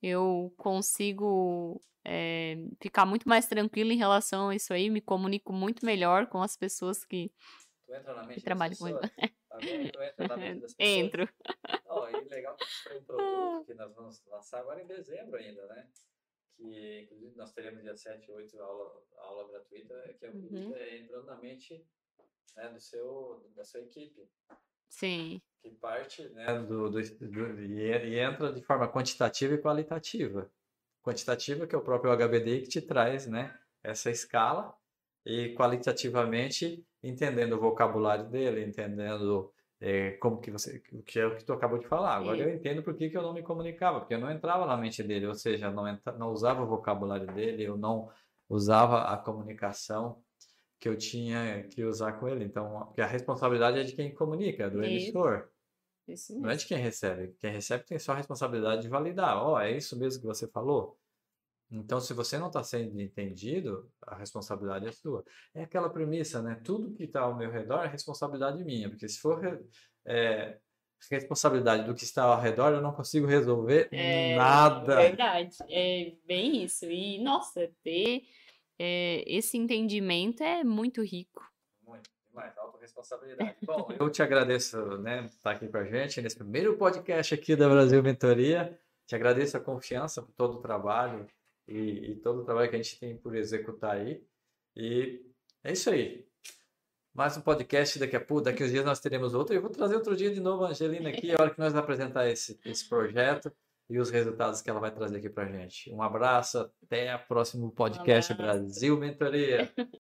eu consigo é, ficar muito mais tranquila em relação a isso aí, me comunico muito melhor com as pessoas que Tu entra na mente das trabalham com pessoas? Tá vendo? Tu entra na mente das pessoas. entro. Não, e legal que isso foi um produto que nós vamos lançar agora em dezembro ainda, né? Que inclusive nós teremos dia 7 e 8 aula, aula gratuita, que é, o Uhum. é entrando na mente né, do seu, da sua equipe. Sim, que parte né, do, do, do- e, e entra de forma quantitativa e qualitativa. Quantitativa, que é o próprio HBD que te traz né, essa escala, e qualitativamente entendendo o vocabulário dele, entendendo é, como que você, o que é o que tu acabou de falar. Agora eu entendo por que que eu não me comunicava, porque eu não entrava na mente dele, ou seja, não, entra, não usava o vocabulário dele, eu não usava a comunicação que eu tinha que usar com ele. Então, a responsabilidade é de quem comunica, é do Isso. emissor, Isso não é mesmo. de quem recebe. Quem recebe tem só a responsabilidade de validar. Ó, é isso mesmo que você falou? Então, se você não está sendo entendido, a responsabilidade é sua. É aquela premissa, né? Tudo que está ao meu redor é responsabilidade minha, porque se for é, responsabilidade do que está ao redor, eu não consigo resolver É nada. verdade, é bem isso. E, nossa, ter é, esse entendimento é muito rico. Muito demais, autorresponsabilidade. Bom, eu te agradeço, né, estar aqui com a gente nesse primeiro podcast aqui da Brasil Mentoria. Te agradeço a confiança por todo o trabalho e, e todo o trabalho que a gente tem por executar aí. E é isso aí. Mais um podcast, daqui a pouco, daqui uns dias nós teremos outro. E eu vou trazer outro dia de novo a Angelina aqui, a hora que nós vamos apresentar esse, esse projeto e os resultados que ela vai trazer aqui pra gente. Um abraço, até o próximo podcast. Brasil Mentoria.